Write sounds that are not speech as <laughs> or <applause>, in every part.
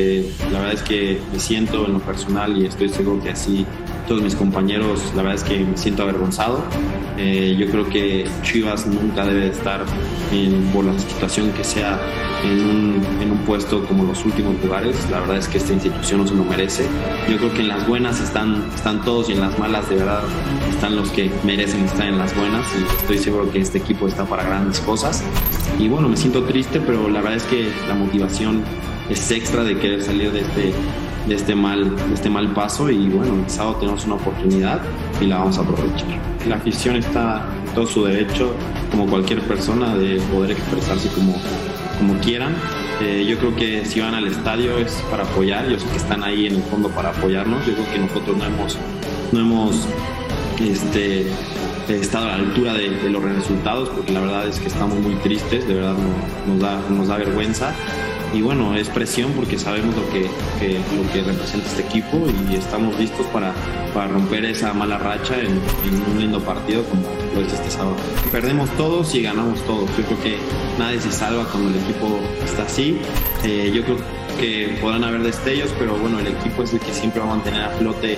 Eh, la verdad es que me siento en lo personal y estoy seguro que así todos mis compañeros, la verdad es que me siento avergonzado. Eh, yo creo que Chivas nunca debe estar en, por la situación que sea en un, en un puesto como los últimos lugares. La verdad es que esta institución no se lo merece. Yo creo que en las buenas están, están todos y en las malas de verdad están los que merecen estar en las buenas y estoy seguro que este equipo está para grandes cosas. Y bueno, me siento triste, pero la verdad es que la motivación es extra de querer salir de este, de este, mal, de este mal paso y bueno, el sábado tenemos una oportunidad y la vamos a aprovechar. La afición está en todo su derecho, como cualquier persona, de poder expresarse como, como quieran. Eh, yo creo que si van al estadio es para apoyar, yo sé que están ahí en el fondo para apoyarnos, yo creo que nosotros no hemos, no hemos este, estado a la altura de, de, los resultados, porque la verdad es que estamos muy tristes, de verdad no, nos, da, nos da vergüenza y bueno, es presión porque sabemos lo que, lo que representa este equipo y estamos listos para, para romper esa mala racha en, en, un lindo partido como lo es este sábado. Perdemos todos y ganamos todos. Yo creo que nadie se salva cuando el equipo está así. Eh, yo creo que podrán haber destellos, pero bueno, el equipo es el que siempre va a mantener a flote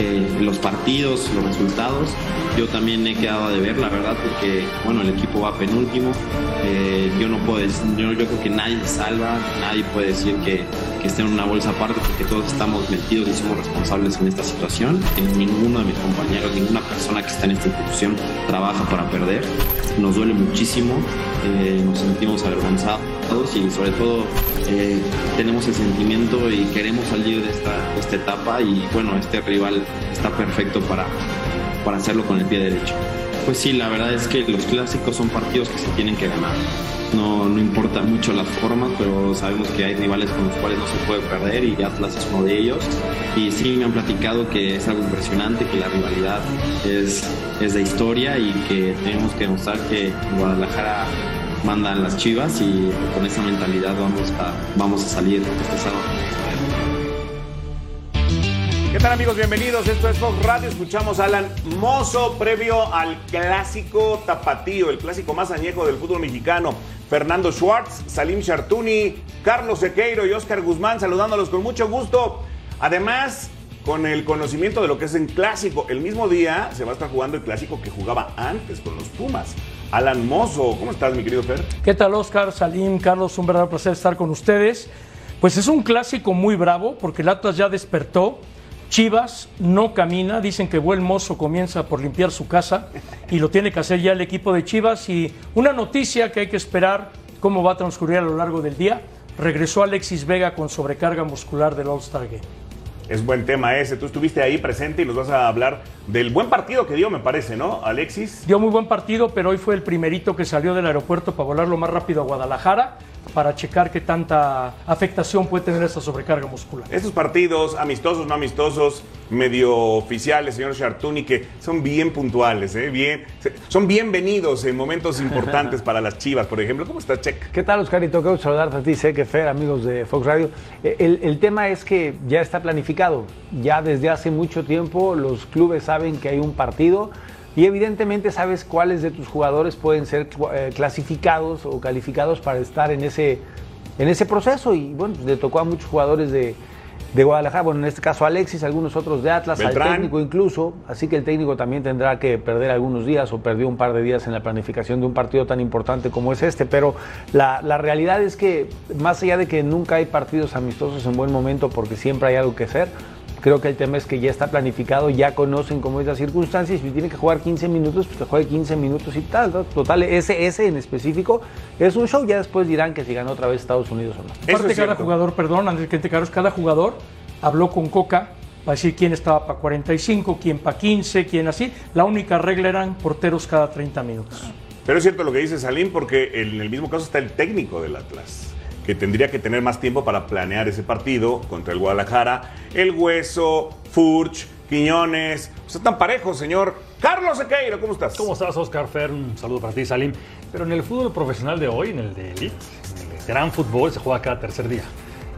eh, los partidos, los resultados. Yo también he quedado de ver, la verdad, porque bueno, el equipo va penúltimo. Eh, yo no puedo yo, creo que nadie salva, nadie puede decir que, que esté en una bolsa aparte, porque todos estamos metidos y somos responsables en esta situación. ninguno de mis compañeros, ninguna persona que está en esta institución trabaja para perder. Nos duele muchísimo, eh, nos sentimos avergonzados y sobre todo eh, tenemos el sentimiento y queremos salir de esta, de esta etapa y bueno, este rival está perfecto para, para hacerlo con el pie derecho. Pues sí, la verdad es que los clásicos son partidos que se tienen que ganar. No, no importa mucho la forma, pero sabemos que hay rivales con los cuales no se puede perder y Atlas es uno de ellos. Y sí me han platicado que es algo impresionante, que la rivalidad es, es de historia y que tenemos que demostrar que Guadalajara mandan las chivas y con esa mentalidad vamos a, vamos a salir este sábado. ¿Qué tal amigos? Bienvenidos. Esto es Fox Radio. Escuchamos a Alan Mozo previo al clásico tapatío, el clásico más añejo del fútbol mexicano. Fernando Schwartz, Salim Chartuni, Carlos Sequeiro y Oscar Guzmán saludándolos con mucho gusto. Además, con el conocimiento de lo que es un clásico. El mismo día se va a estar jugando el clásico que jugaba antes con los Pumas. Alan Mozo, ¿cómo estás, mi querido Fer? ¿Qué tal, Oscar, Salim, Carlos? Un verdadero placer estar con ustedes. Pues es un clásico muy bravo porque el Atlas ya despertó. Chivas no camina, dicen que buen mozo comienza por limpiar su casa y lo tiene que hacer ya el equipo de Chivas. Y una noticia que hay que esperar cómo va a transcurrir a lo largo del día. Regresó Alexis Vega con sobrecarga muscular del All-Star Game. Es buen tema ese. Tú estuviste ahí presente y nos vas a hablar del buen partido que dio, me parece, ¿no, Alexis? Dio muy buen partido, pero hoy fue el primerito que salió del aeropuerto para volar lo más rápido a Guadalajara para checar qué tanta afectación puede tener esta sobrecarga muscular. Estos partidos, amistosos, no amistosos, medio oficiales, señor Chartuni, que son bien puntuales, ¿eh? bien, son bienvenidos en momentos <laughs> importantes para las chivas, por ejemplo. ¿Cómo estás, Check? ¿Qué tal, Oscarito? Quiero saludarte a ti, sé que Fer, amigos de Fox Radio. El, el tema es que ya está planificado. Ya desde hace mucho tiempo los clubes saben que hay un partido y evidentemente sabes cuáles de tus jugadores pueden ser eh, clasificados o calificados para estar en ese, en ese proceso. Y bueno, le tocó a muchos jugadores de, de Guadalajara, bueno, en este caso Alexis, algunos otros de Atlas, Beltrán. al técnico incluso, así que el técnico también tendrá que perder algunos días o perdió un par de días en la planificación de un partido tan importante como es este, pero la, la realidad es que más allá de que nunca hay partidos amistosos en buen momento porque siempre hay algo que hacer, Creo que el tema es que ya está planificado, ya conocen cómo es la circunstancia y si tiene que jugar 15 minutos, pues que juegue 15 minutos y tal. ¿no? Total, ese, ese en específico es un show. Ya después dirán que si ganó otra vez Estados Unidos o no. Aparte, cada jugador, perdón, Andrés Quente Carlos, cada jugador habló con Coca para decir quién estaba para 45, quién para 15, quién así. La única regla eran porteros cada 30 minutos. Pero es cierto lo que dice Salim, porque en el mismo caso está el técnico del Atlas, que tendría que tener más tiempo para planear ese partido contra el Guadalajara. El Hueso, Furch, Quiñones, o sea, tan parejos, señor. Carlos Sequeiro, ¿cómo estás? ¿Cómo estás, Oscar Fer? Un saludo para ti, Salim. Pero en el fútbol profesional de hoy, en el de Elite, en el gran fútbol, se juega cada tercer día.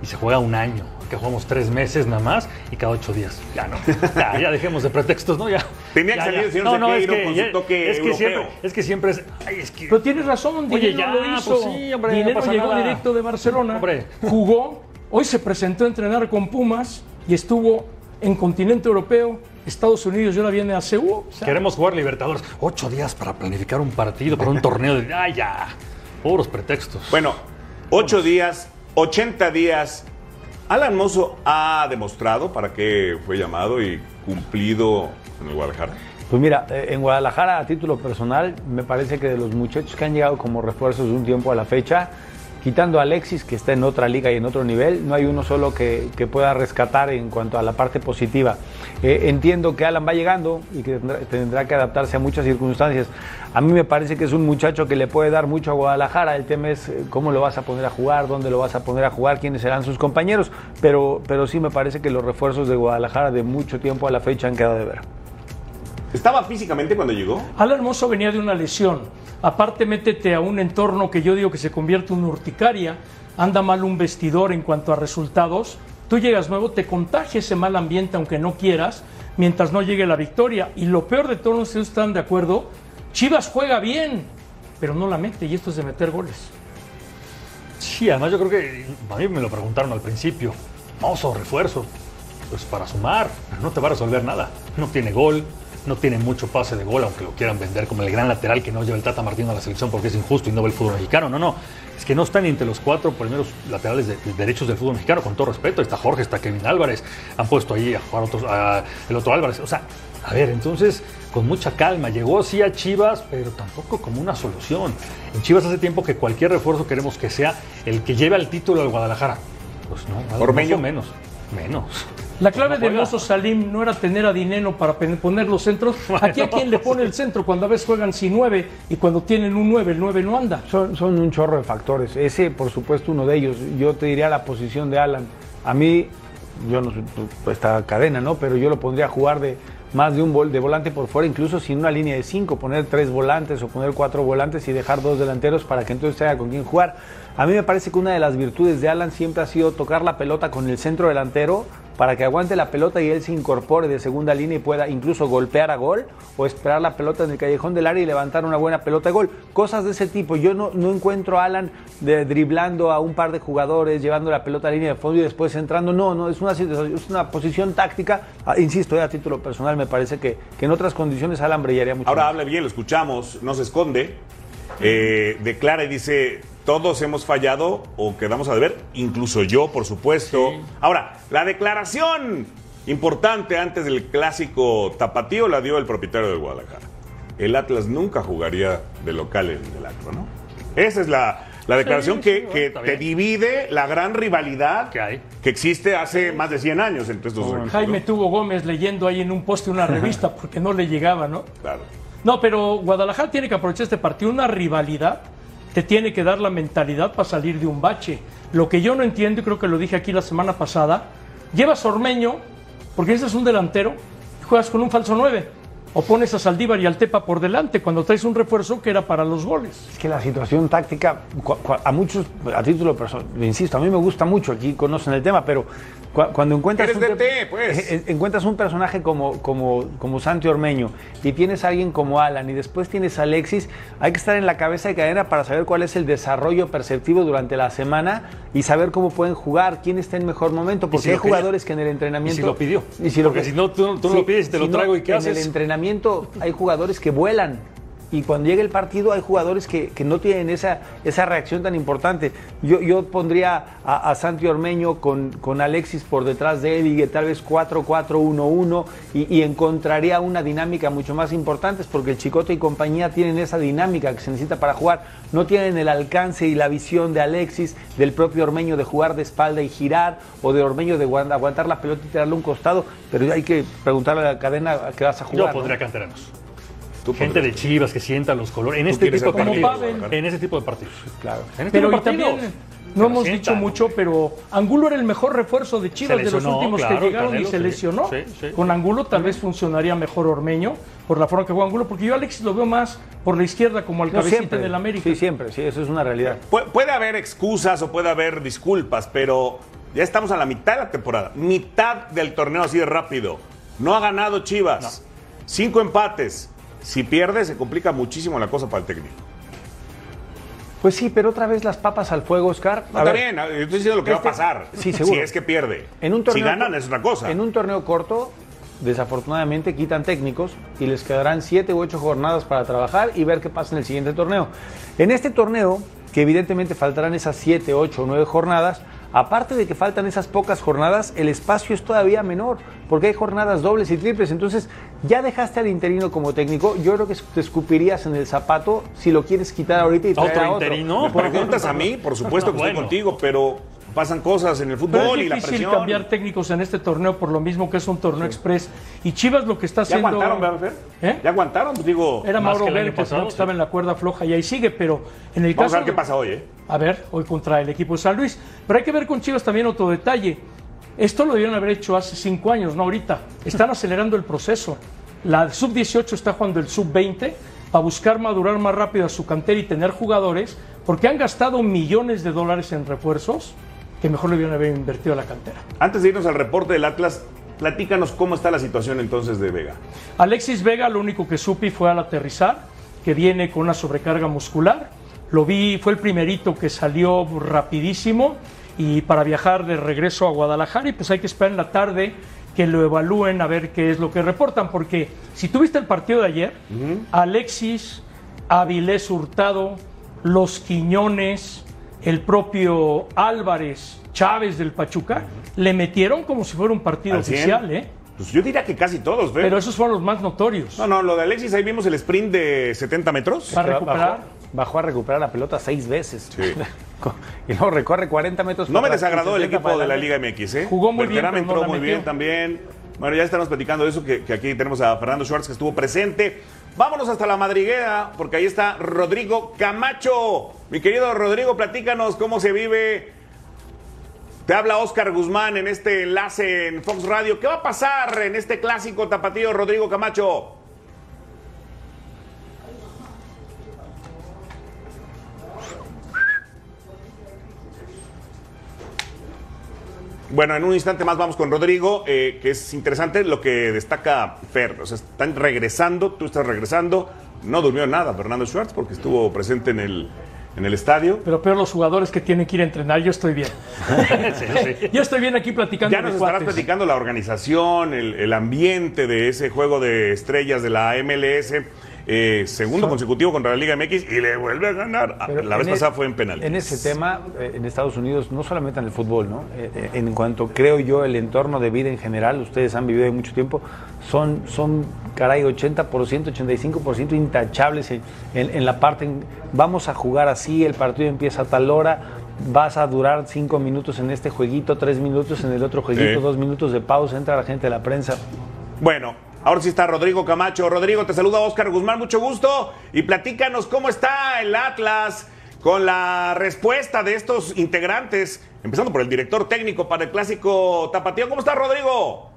Y se juega un año. Que jugamos tres meses nada más y cada ocho días. Ya no. Ya, ya dejemos de pretextos, ¿no? Ya. Tenía que ya, salir el señor no, no, es que, con su toque es que europeo. siempre, es que siempre es. Ay, es que. Pero tienes razón, Oye, ya, lo hizo. pues sí, hombre, no Dinero pasa llegó nada. directo de Barcelona, Hombre. jugó, hoy se presentó a entrenar con Pumas y estuvo en continente europeo, Estados Unidos y ahora viene a Seúl. Queremos jugar Libertadores. Ocho días para planificar un partido, para un torneo de. ¡Ay, ya! Puros pretextos. Bueno, ocho días, 80 días. Alan Mozo ha demostrado para qué fue llamado y cumplido en el Guadalajara. Pues mira, eh, en Guadalajara, a título personal, me parece que de los muchachos que han llegado como refuerzos de un tiempo a la fecha, quitando a Alexis, que está en otra liga y en otro nivel, no hay uno solo que, pueda rescatar en cuanto a la parte positiva. Eh, entiendo que Alan va llegando y que tendrá, tendrá que adaptarse a muchas circunstancias. A mí me parece que es un muchacho que le puede dar mucho a Guadalajara. El tema es eh, cómo lo vas a poner a jugar, dónde lo vas a poner a jugar, quiénes serán sus compañeros. Pero, pero sí me parece que los refuerzos de Guadalajara de mucho tiempo a la fecha han quedado de ver. ¿Estaba físicamente cuando llegó? Alan Mozo venía de una lesión. Aparte, métete a un entorno que yo digo que se convierte en una urticaria. Anda mal un vestidor en cuanto a resultados. Tú llegas nuevo, te contagia ese mal ambiente aunque no quieras, mientras no llegue la victoria. Y lo peor de todo, no sé si están de acuerdo, Chivas juega bien, pero no la mete y esto es de meter goles. Sí, además yo creo que a mí me lo preguntaron al principio. Oso, refuerzo. Pues para sumar, pero no te va a resolver nada. No tiene gol, no tiene mucho pase de gol, aunque lo quieran vender como el gran lateral que no lleva el Tata Martino a la selección porque es injusto y no ve el fútbol mexicano. No, no. Es que no están entre los cuatro primeros laterales de, de derechos del fútbol mexicano, con todo respeto. Está Jorge, está Kevin Álvarez. Han puesto ahí a jugar otros, a el otro Álvarez. O sea, a ver, entonces, con mucha calma. Llegó sí a Chivas, pero tampoco como una solución. En Chivas hace tiempo que cualquier refuerzo queremos que sea el que lleve al título al Guadalajara. Pues no, Ormeño. mucho menos. Menos. La clave No de. Mozo Salim no era tener a Dineno para poner los centros. <laughs> Aquí a quien le pone el centro cuando a veces juegan sin nueve y cuando tienen un nueve, el nueve no anda. Son, son un chorro de factores. Ese, por supuesto, uno de ellos. Yo te diría la posición de Alan. A mí, yo no soy pues, esta cadena, ¿no? Pero yo lo pondría a jugar de más de un vol de volante por fuera, incluso sin una línea de cinco, poner tres volantes o poner cuatro volantes y dejar dos delanteros para que entonces haya con quién jugar. A mí me parece que una de las virtudes de Alan siempre ha sido tocar la pelota con el centro delantero para que aguante la pelota y él se incorpore de segunda línea y pueda incluso golpear a gol o esperar la pelota en el callejón del área y levantar una buena pelota de gol. Cosas de ese tipo. Yo no, no encuentro a Alan de, driblando a un par de jugadores, llevando la pelota a línea de fondo y después entrando. No, no, es una, es una posición táctica. Ah, insisto, eh, a título personal me parece que, que en otras condiciones Alan brillaría mucho. Ahora más. habla bien, lo escuchamos, no se esconde, eh, declara y dice, todos hemos fallado o quedamos a deber, incluso yo, por supuesto. Ahora, la declaración importante antes del clásico tapatío la dio el propietario del Guadalajara. El Atlas nunca jugaría de local en el Acro, ¿no? Esa es la, la declaración sí, que, bueno, que te divide la gran rivalidad Que hay. que existe hace más de 100 años entre estos dos equipos, Jaime tuvo Gómez leyendo ahí en un poste una <laughs> revista porque no le llegaba, ¿no? Claro. No, pero Guadalajara tiene que aprovechar este partido. Una rivalidad te tiene que dar la mentalidad para salir de un bache. Lo que yo no entiendo, y creo que lo dije aquí la semana pasada, llevas Ormeño, porque ese es un delantero, y juegas con un falso 9. O pones a Saldívar y al Tepa por delante cuando traes un refuerzo que era para los goles. Es que la situación táctica, a muchos, a título personal, insisto, a mí me gusta mucho, aquí conocen el tema, pero cu- cuando encuentras un, DT, pues. eh, encuentras un personaje como, como, como Santi Ormeño y tienes a alguien como Alan y después tienes a Alexis, hay que estar en la cabeza de cadena para saber cuál es el desarrollo perceptivo durante la semana y saber cómo pueden jugar, quién está en mejor momento, porque si hay quería? jugadores que en el entrenamiento... Y si lo pidió. Y si lo Porque que- si no, tú- tú no lo pides y te lo no, traigo, ¿y qué en haces? el entrenamiento hay jugadores que vuelan y cuando llega el partido hay jugadores que, que no tienen esa, esa reacción tan importante. Yo, yo pondría a, a Santi Ormeño con, con Alexis por detrás de él y tal vez 4-4-1-1 y, y encontraría una dinámica mucho más importante porque el Chicote y compañía tienen esa dinámica que se necesita para jugar. No tienen el alcance y la visión de Alexis, del propio Ormeño de jugar de espalda y girar o de Ormeño de aguant- aguantar la pelota y tirarle a un costado, pero hay que preguntarle a la cadena a qué vas a Yo jugar. ¿no? pondría canteranos. Tú Gente de Chivas que sienta los colores. En este tipo de partidos. Pavel. En ese tipo de partidos. Claro. En este Pero tipo de partidos. también, no hemos dicho mucho, pero Angulo era el mejor refuerzo de Chivas de los últimos claro, que llegaron Canelo, y se sí. lesionó. Sí, sí. Con Angulo tal vez funcionaría mejor Ormeño por la forma que juega Angulo, porque yo Alexis lo veo más por la izquierda como al No, cabecita siempre. del América. Sí, siempre, sí, eso es una realidad. Pu- puede haber excusas o puede haber disculpas, pero ya estamos a la mitad de la temporada. Mitad del torneo así de rápido. No ha ganado Chivas. Cinco empates. Si pierde, se complica muchísimo la cosa para el técnico. Pues sí, pero otra vez las papas al fuego, Oscar. No, está ver, bien, yo estoy diciendo lo que este- va a pasar. Sí, seguro. Si es que pierde. En un torneo si ganan, es otra cosa. En un torneo corto, desafortunadamente quitan técnicos y les quedarán siete u ocho jornadas para trabajar y ver qué pasa en el siguiente torneo. En este torneo, que evidentemente faltarán esas siete, ocho o nueve jornadas, aparte de que faltan esas pocas jornadas, el espacio es todavía menor, porque hay jornadas dobles y triples. Entonces, ya dejaste al interino como técnico, yo creo que te escupirías en el zapato si lo quieres quitar ahorita y traer ¿Otro a otro. interino? Me preguntas a mí, por supuesto que estoy <laughs> contigo, pero pasan cosas en el Pero fútbol es y la difícil presión. cambiar técnicos en este torneo por lo mismo que es un torneo express. Y Chivas lo que está ¿Ya haciendo. aguantaron, verdad, Fer? ¿Eh? ¿Ya aguantaron? Pues digo, Era Más Mauro que pasado, ¿no? que sí. estaba en la cuerda floja y ahí sigue, pero en el vamos caso. a ver qué pasa hoy, ¿eh? A ver, hoy contra el equipo de San Luis. Pero hay que ver con Chivas también otro detalle. Esto lo debieron haber hecho hace cinco años, no ahorita. Están acelerando el proceso. La sub-18 está jugando el sub-20 para buscar madurar más rápido a su cantera y tener jugadores, porque han gastado millones de dólares en refuerzos que mejor le debieron haber invertido a la cantera. Antes de irnos al reporte del Atlas, platícanos cómo está la situación entonces de Vega. Alexis Vega lo único que supe fue al aterrizar, que viene con una sobrecarga muscular. Lo vi, fue el primerito que salió rapidísimo y para viajar de regreso a Guadalajara y pues hay que esperar en la tarde que lo evalúen a ver qué es lo que reportan, porque si tuviste el partido de ayer, Alexis, Avilés Hurtado, Los Quiñones, el propio Álvarez, Chávez del Pachuca, le metieron como si fuera un partido ¿Al 100? oficial, ¿eh? Pues yo diría que casi todos, Fer. Pero esos fueron los más notorios. No, no, lo de Alexis, ahí vimos el sprint de 70 metros. Para Bajó- recuperar. Bajó, a recuperar la pelota seis veces. Sí. <laughs> y luego recorre 40 metros. No me desagradó el 60 equipo de la. Liga MX, ¿eh? Jugó muy bien, Berterame pero no entró muy metió. bien también. Bueno, ya estamos platicando de eso, que, que aquí tenemos a Fernando Schwartz que estuvo presente. Vámonos hasta la madriguera, porque ahí está Rodrigo Camacho. Mi querido Rodrigo, platícanos cómo se vive. Te habla Oscar Guzmán en este enlace en Fox Radio. ¿Qué va a pasar en este clásico tapatío, Rodrigo Camacho? Bueno, en un instante más vamos con Rodrigo, eh, que es interesante lo que destaca Fer. O sea, están regresando, tú estás regresando. No durmió nada Fernando Schwartz porque estuvo presente en el, en el estadio. Pero peor los jugadores que tienen que ir a entrenar, yo estoy bien. <laughs> Sí, sí. <laughs> Yo estoy bien aquí platicando Ya nos estarás cuates. platicando la organización, el, el ambiente de ese juego de estrellas de la MLS. Eh, segundo consecutivo contra la Liga MX y le vuelve a ganar. Ah, Pero la vez e- pasada fue en penal. En ese tema, eh, en Estados Unidos, no solamente en el fútbol, ¿no? Eh, eh, en cuanto creo yo el entorno de vida en general, ustedes han vivido ahí mucho tiempo, son, son caray, 80%, 85% intachables en, en- en la parte, en, vamos a jugar así, el partido empieza a tal hora, vas a durar cinco minutos en este jueguito, tres minutos en el otro jueguito, Sí. dos minutos de pausa, entra la gente de la prensa. Bueno, ahora sí está Rodrigo Camacho. Rodrigo, te saluda Oscar Guzmán, mucho gusto. Y platícanos cómo está el Atlas con la respuesta de estos integrantes, empezando por el director técnico para el clásico Tapatío. ¿Cómo está Rodrigo?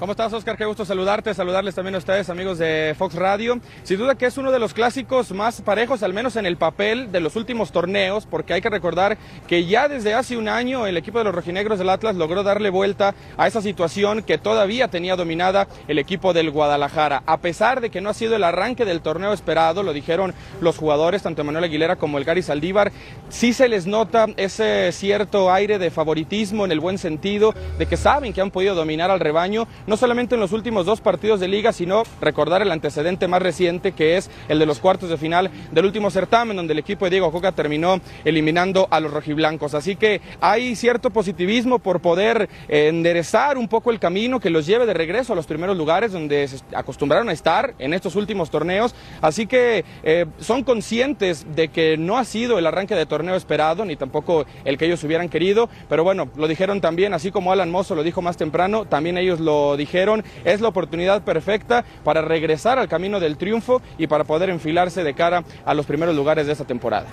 ¿Cómo estás, Oscar? Qué gusto saludarte, saludarles también a ustedes, amigos de Fox Radio. Sin duda que es uno de los clásicos más parejos, al menos en el papel, de los últimos torneos, porque hay que recordar que ya desde hace un año el equipo de los rojinegros del Atlas logró darle vuelta a esa situación que todavía tenía dominada el equipo del Guadalajara. A pesar de que no ha sido el arranque del torneo esperado, lo dijeron los jugadores, tanto Manuel Aguilera como el Gary Saldívar, sí se les nota ese cierto aire de favoritismo en el buen sentido, de que saben que han podido dominar al rebaño no solamente en los últimos dos partidos de liga, sino recordar el antecedente más reciente que es el de los cuartos de final del último certamen, donde el equipo de Diego Coca terminó eliminando a los rojiblancos. Así que hay cierto positivismo por poder eh, enderezar un poco el camino que los lleve de regreso a los primeros lugares donde se acostumbraron a estar en estos últimos torneos. Así que eh, son conscientes de que no ha sido el arranque de torneo esperado, ni tampoco el que ellos hubieran querido, pero bueno, lo dijeron también, así como Alan Mozo lo dijo más temprano, también ellos lo dijeron, es la oportunidad perfecta para regresar al camino del triunfo y para poder enfilarse de cara a los primeros lugares de esta temporada.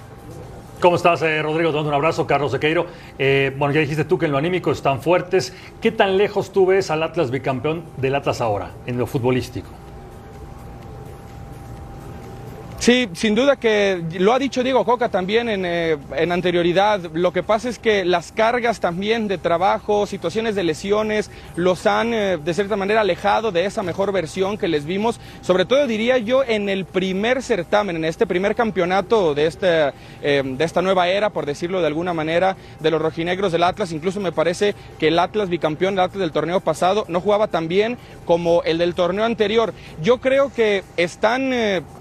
¿Cómo estás, eh, Rodrigo? Te mando un abrazo, Carlos Sequeiro. Eh, bueno, ya dijiste tú que en lo anímico están fuertes. ¿Qué tan lejos tú ves al Atlas bicampeón del Atlas ahora, en lo futbolístico? Sí, sin duda que lo ha dicho Diego Coca también eh, en, anterioridad. Lo que pasa es que las cargas también de trabajo, situaciones de lesiones, los han eh, de cierta manera alejado de esa mejor versión que les vimos. Sobre todo diría yo en el primer certamen, en este primer campeonato de, este, eh, de esta nueva era, por decirlo de alguna manera, de los rojinegros del Atlas. Incluso me parece que el Atlas bicampeón, el Atlas del torneo pasado, no jugaba tan bien como el del torneo anterior. Yo creo que están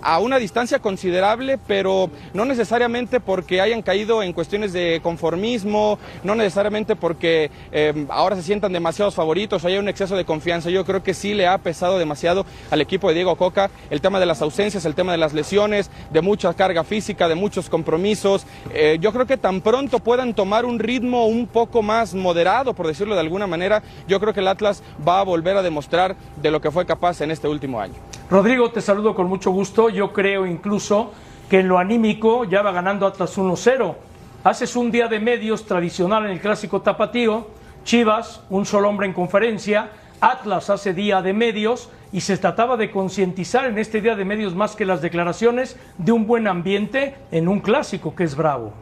a una distancia considerable, pero no necesariamente porque hayan caído en cuestiones de conformismo, no necesariamente porque em, ahora se sientan demasiados favoritos o haya un exceso de confianza. Yo creo que sí le ha pesado demasiado al equipo de Diego Coca el tema de las ausencias, el tema de las lesiones, de mucha carga física, de muchos compromisos. Eh, yo creo que tan pronto puedan tomar un ritmo un poco más moderado, por decirlo de alguna manera, yo creo que el Atlas va a volver a demostrar de lo que fue capaz en este último año. Rodrigo, te saludo con mucho gusto. Yo creo incluso que en lo anímico ya va ganando Atlas 1-0. Haces un día de medios tradicional en el clásico tapatío, Chivas, un solo hombre en conferencia, Atlas hace día de medios y se trataba de concientizar en este día de medios más que las declaraciones de un buen ambiente en un clásico que es bravo.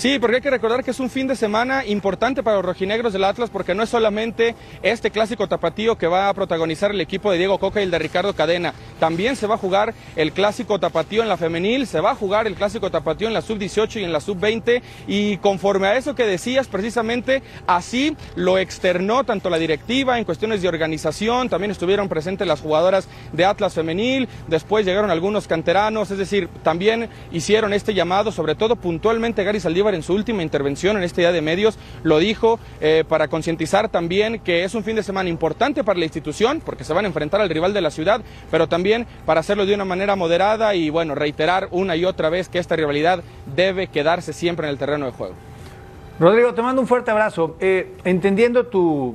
Sí, porque hay que recordar que es un fin de semana importante para los rojinegros del Atlas porque no es solamente este clásico tapatío que va a protagonizar el equipo de Diego Coca y el de Ricardo Cadena. También se va a jugar el clásico tapatío en la femenil, se va a jugar el clásico tapatío en la sub-18 y en la sub-20 y conforme a eso que decías precisamente así lo externó tanto la directiva en cuestiones de organización, también estuvieron presentes las jugadoras de Atlas femenil, después llegaron algunos canteranos, es decir, también hicieron este llamado, sobre todo puntualmente Gary Saldívar en su última intervención en este día de medios lo dijo eh, para concientizar también que es un fin de semana importante para la institución porque se van a enfrentar al rival de la ciudad, pero también para hacerlo de una manera moderada y bueno, reiterar una y otra vez que esta rivalidad debe quedarse siempre en el terreno de juego. Rodrigo, te mando un fuerte abrazo. Eh, entendiendo tu,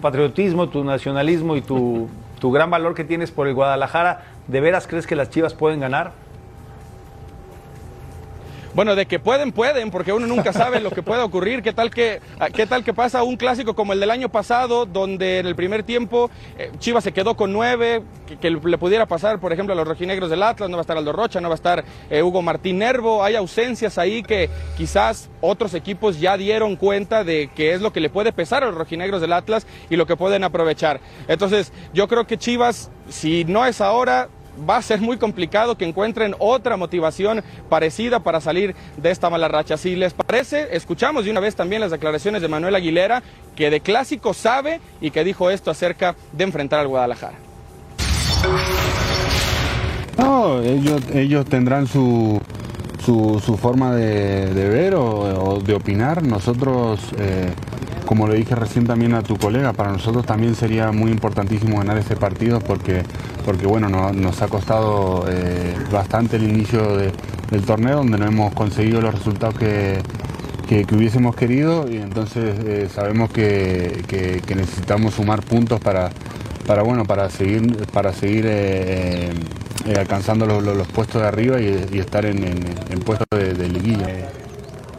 patriotismo, tu nacionalismo y tu, tu gran valor que tienes por el Guadalajara, ¿de veras crees que las Chivas pueden ganar? Bueno, de que pueden, pueden, porque uno nunca sabe lo que puede ocurrir. ¿Qué tal que, ah, qué tal que pasa un clásico como el del año pasado, donde en el primer tiempo eh, Chivas se quedó con nueve, que, le pudiera pasar, por ejemplo, a los rojinegros del Atlas, no va a estar Aldo Rocha, no va a estar eh, Hugo Martín Nervo. Hay ausencias ahí que quizás otros equipos ya dieron cuenta de que es lo que le puede pesar a los rojinegros del Atlas y lo que pueden aprovechar. Entonces, yo creo que Chivas, si no es ahora, va a ser muy complicado que encuentren otra motivación parecida para salir de esta mala racha. Si les parece, escuchamos de una vez también las declaraciones de Manuel Aguilera, que de clásico sabe y que dijo esto acerca de enfrentar al Guadalajara. No, ellos, ellos tendrán su, su, forma de, ver o, de opinar. Nosotros... Eh, como le dije recién también a tu colega, para nosotros también sería muy importantísimo ganar este partido porque, porque bueno, nos ha costado eh, bastante el inicio del torneo donde no hemos conseguido los resultados que, hubiésemos querido y entonces eh, sabemos que, necesitamos sumar puntos para, para, bueno, para seguir, para seguir eh, alcanzando los, puestos de arriba y, estar en, puestos de, de liguilla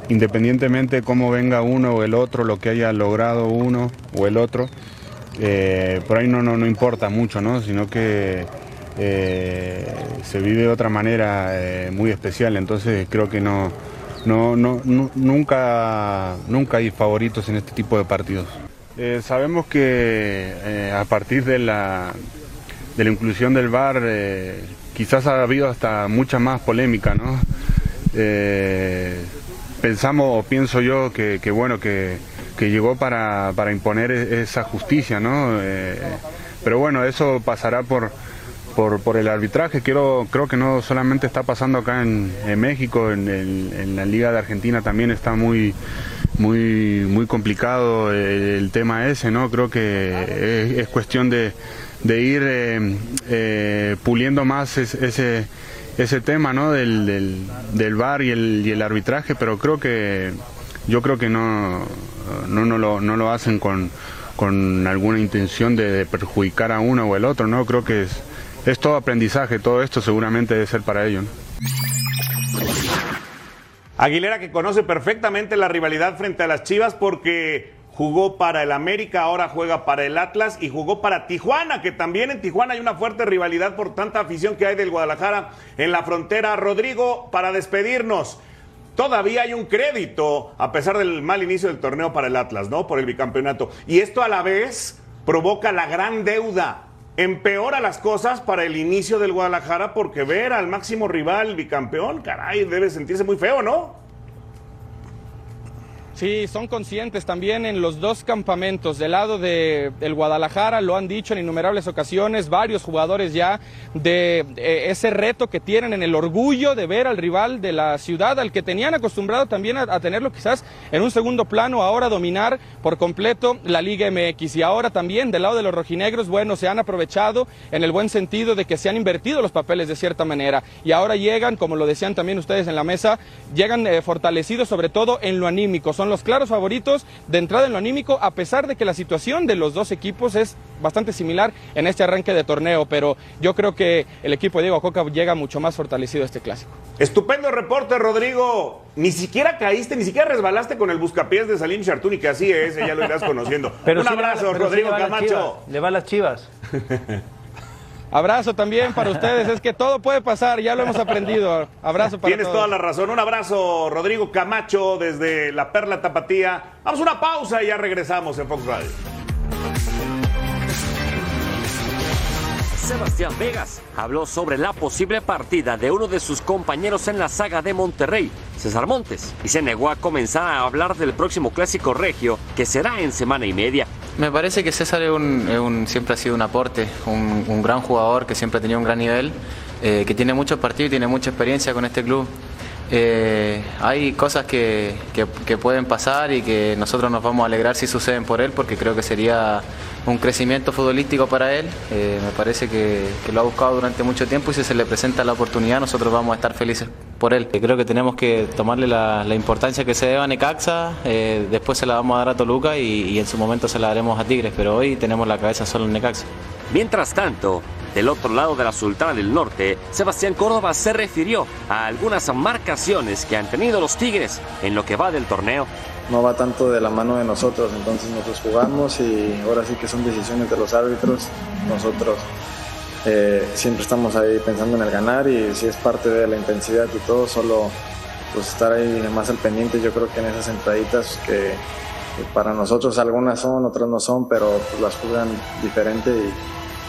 independientemente de cómo venga uno o el otro, lo que haya logrado uno o el otro, eh, por ahí no, no, no, importa mucho, ¿no? sino que eh, se vive de otra manera eh, muy especial, entonces creo que no, no, no, nunca, nunca hay favoritos en este tipo de partidos. sabemos que a partir de la, de la inclusión del VAR quizás ha habido hasta mucha más polémica, ¿no? Pensamos o pienso yo que, bueno que, que llegó para, para imponer e-, esa justicia, ¿no? Eh, pero bueno, eso pasará por, por, por, el arbitraje. Quiero, creo que no solamente está pasando acá en, México, en, en, la Liga de Argentina también está muy, muy, muy complicado el, tema ese, ¿no? Creo que es, es cuestión de, de ir eh, eh, puliendo más ese, ese tema, ¿no? Del, del, del VAR y el, y el arbitraje, pero creo que yo creo que no, no, no, lo, no lo hacen con, con alguna intención de, perjudicar a uno o el otro, ¿no? Creo que es, es todo aprendizaje, todo esto seguramente debe ser para ellos. Aguilera que conoce perfectamente la rivalidad frente a las Chivas porque jugó para el América, ahora juega para el Atlas y jugó para Tijuana, que también en Tijuana hay una fuerte rivalidad por tanta afición que hay del Guadalajara en la frontera. Rodrigo, para despedirnos, todavía hay un crédito, a pesar del mal inicio del torneo para el Atlas, ¿no? Por el bicampeonato. Y esto a la vez provoca la gran deuda. Empeora las cosas para el inicio del Guadalajara porque ver al máximo rival bicampeón, caray, debe sentirse muy feo, ¿no? Sí, son conscientes también en los dos campamentos. Del lado de el Guadalajara, lo han dicho en innumerables ocasiones, varios jugadores ya de ese reto que tienen en el orgullo de ver al rival de la ciudad, al que tenían acostumbrado también a, tenerlo quizás en un segundo plano, ahora dominar por completo la Liga MX. Y ahora también del lado de los rojinegros, bueno, se han aprovechado en el buen sentido de que se han invertido los papeles de cierta manera. Y ahora llegan, como lo decían también ustedes en la mesa, llegan eh, fortalecidos sobre todo en lo anímico. Son los claros favoritos de entrada en lo anímico, a pesar de que la situación de los dos equipos es bastante similar en este arranque de torneo, pero yo creo que el equipo de Diego Coca llega mucho más fortalecido a este clásico. Estupendo reporte, Rodrigo. Ni siquiera caíste, ni siquiera resbalaste con el buscapiés de Salim Chartuni, que así es, ya lo irás conociendo. Un abrazo, Rodrigo Camacho. Le va las chivas. <laughs> Abrazo también para ustedes. Es que todo puede pasar, ya lo hemos aprendido. Abrazo para Tienes toda la razón. Un abrazo, Rodrigo Camacho, desde la Perla Tapatía. Vamos a una pausa y ya regresamos en Fox Radio. Sebastián Vegas habló sobre la posible partida de uno de sus compañeros en la saga de Monterrey, César Montes, y se negó a comenzar a hablar del próximo clásico regio que será en semana y media. Me parece que César es un, siempre ha sido un aporte, un, gran jugador que siempre ha tenido un gran nivel, eh, que tiene muchos partidos y tiene mucha experiencia con este club. Eh, hay cosas que, que, pueden pasar y que nosotros nos vamos a alegrar si suceden por él, porque creo que sería un crecimiento futbolístico para él. Eh, me parece que, lo ha buscado durante mucho tiempo y si se le presenta la oportunidad, nosotros vamos a estar felices por él. Creo que tenemos que tomarle la, importancia que se deba a Necaxa, eh, después se la vamos a dar a Toluca y, y en su momento se la daremos a Tigres, pero hoy tenemos la cabeza solo en Necaxa. Mientras tanto, del otro lado de la Sultana del Norte, Sebastián Córdoba se refirió a algunas marcaciones que han tenido los Tigres en lo que va del torneo. No va tanto de la mano de nosotros, entonces nosotros jugamos y ahora sí que son decisiones de los árbitros. Nosotros eh, siempre estamos ahí pensando en el ganar y si es parte de la intensidad y todo, solo pues estar ahí más al pendiente. Yo creo que en esas entraditas que, para nosotros algunas son, otras no son, pero pues, las juegan diferente y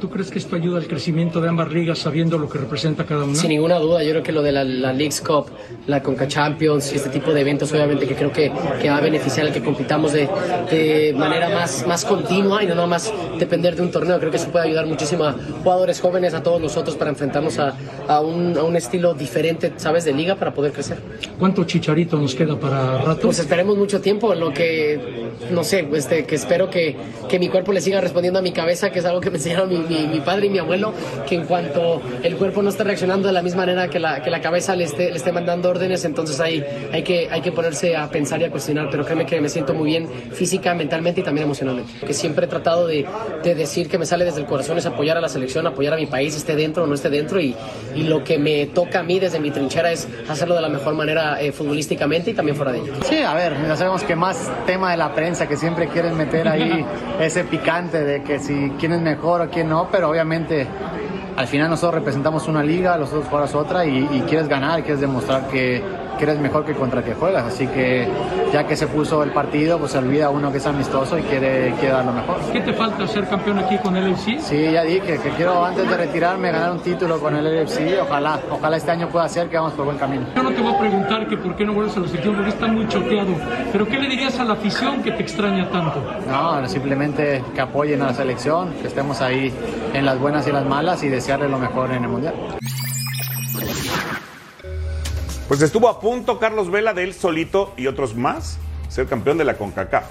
¿Tú crees que esto ayuda al crecimiento de ambas ligas sabiendo lo que representa cada una? Sin ninguna duda, yo creo que lo de la, la Leagues Cup, la Conca Champions y este tipo de eventos, obviamente que creo que, que va a beneficiar al que compitamos de, de, manera más, más continua y no nada más depender de un torneo. Creo que eso puede ayudar muchísimo a jugadores jóvenes, a todos nosotros para enfrentarnos a, a, un, a un, estilo diferente, ¿sabes?, de liga para poder crecer. ¿Cuánto chicharito nos queda para rato? Pues esperemos mucho tiempo, lo que, no sé, este, que espero que, que mi cuerpo le siga respondiendo a mi cabeza, que es algo que me enseñaron mis mi, mi padre y mi abuelo, que en cuanto el cuerpo no está reaccionando de la misma manera que la, que la cabeza le esté, le esté mandando órdenes, entonces ahí hay que, hay que ponerse a pensar y a cuestionar, pero créeme que me siento muy bien física, mentalmente y también emocionalmente. Que siempre he tratado de, de decir que me sale desde el corazón es apoyar a la selección, apoyar a mi país, esté dentro o no esté dentro, y, y lo que me toca a mí desde mi trinchera es hacerlo de la mejor manera eh, futbolísticamente y también fuera de ella. Sí, a ver, ya sabemos que más tema de la prensa, que siempre quieren meter ahí <laughs> ese picante de que si quién es mejor o quién no, pero obviamente al final nosotros representamos una liga, los otros juegas otra y, y quieres ganar, quieres demostrar que, que eres mejor que contra que juegas. Así que ya que se puso el partido, pues se olvida uno que es amistoso y quiere, quiere dar lo mejor. ¿Qué te falta ser campeón aquí con el LFC? Sí, ya dije que quiero antes de retirarme ganar un título con el LFC. Ojalá, ojalá este año pueda ser que vamos por buen camino. Yo no te voy a preguntar que por qué no vuelves a la selección porque está muy choteado. Pero ¿qué le dirías a la afición que te extraña tanto? No, simplemente que apoyen a la selección, que estemos ahí en las buenas y las malas y desearle lo mejor en el Mundial. Pues estuvo a punto Carlos Vela de él solito y otros más ser campeón de la CONCACAF.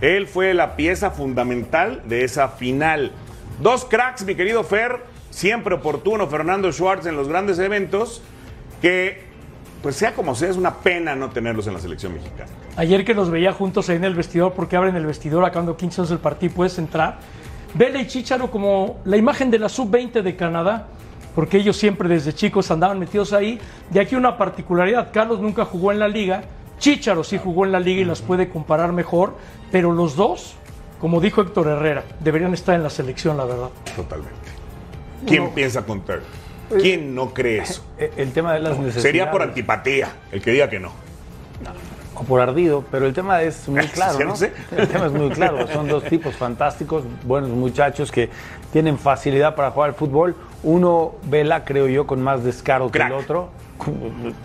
Él fue la pieza fundamental de esa final. Dos cracks, mi querido Fer, siempre oportuno, Fernando Schwartz en los grandes eventos, que pues sea como sea, es una pena no tenerlos en la selección mexicana. Ayer que los veía juntos ahí en el vestidor, porque abren el vestidor acabando 15 años del partido puedes entrar. Vela y Chicharo como la imagen de la sub-20 de Canadá, porque ellos siempre desde chicos andaban metidos ahí. De aquí una particularidad, Carlos nunca jugó en la liga, Chicharo sí jugó en la liga y las puede comparar mejor, pero los dos, como dijo Héctor Herrera, deberían estar en la selección, la verdad. Totalmente. ¿Quién piensa contra él? ¿Quién no cree eso? El tema de las necesidades. Sería por antipatía el que diga que no. o por ardido, pero el tema es muy <laughs> claro, ¿no? no sé. El tema es muy claro. Son dos <laughs> tipos fantásticos, buenos muchachos que tienen facilidad para jugar al fútbol. Uno vela, creo yo, con más descaro que el otro.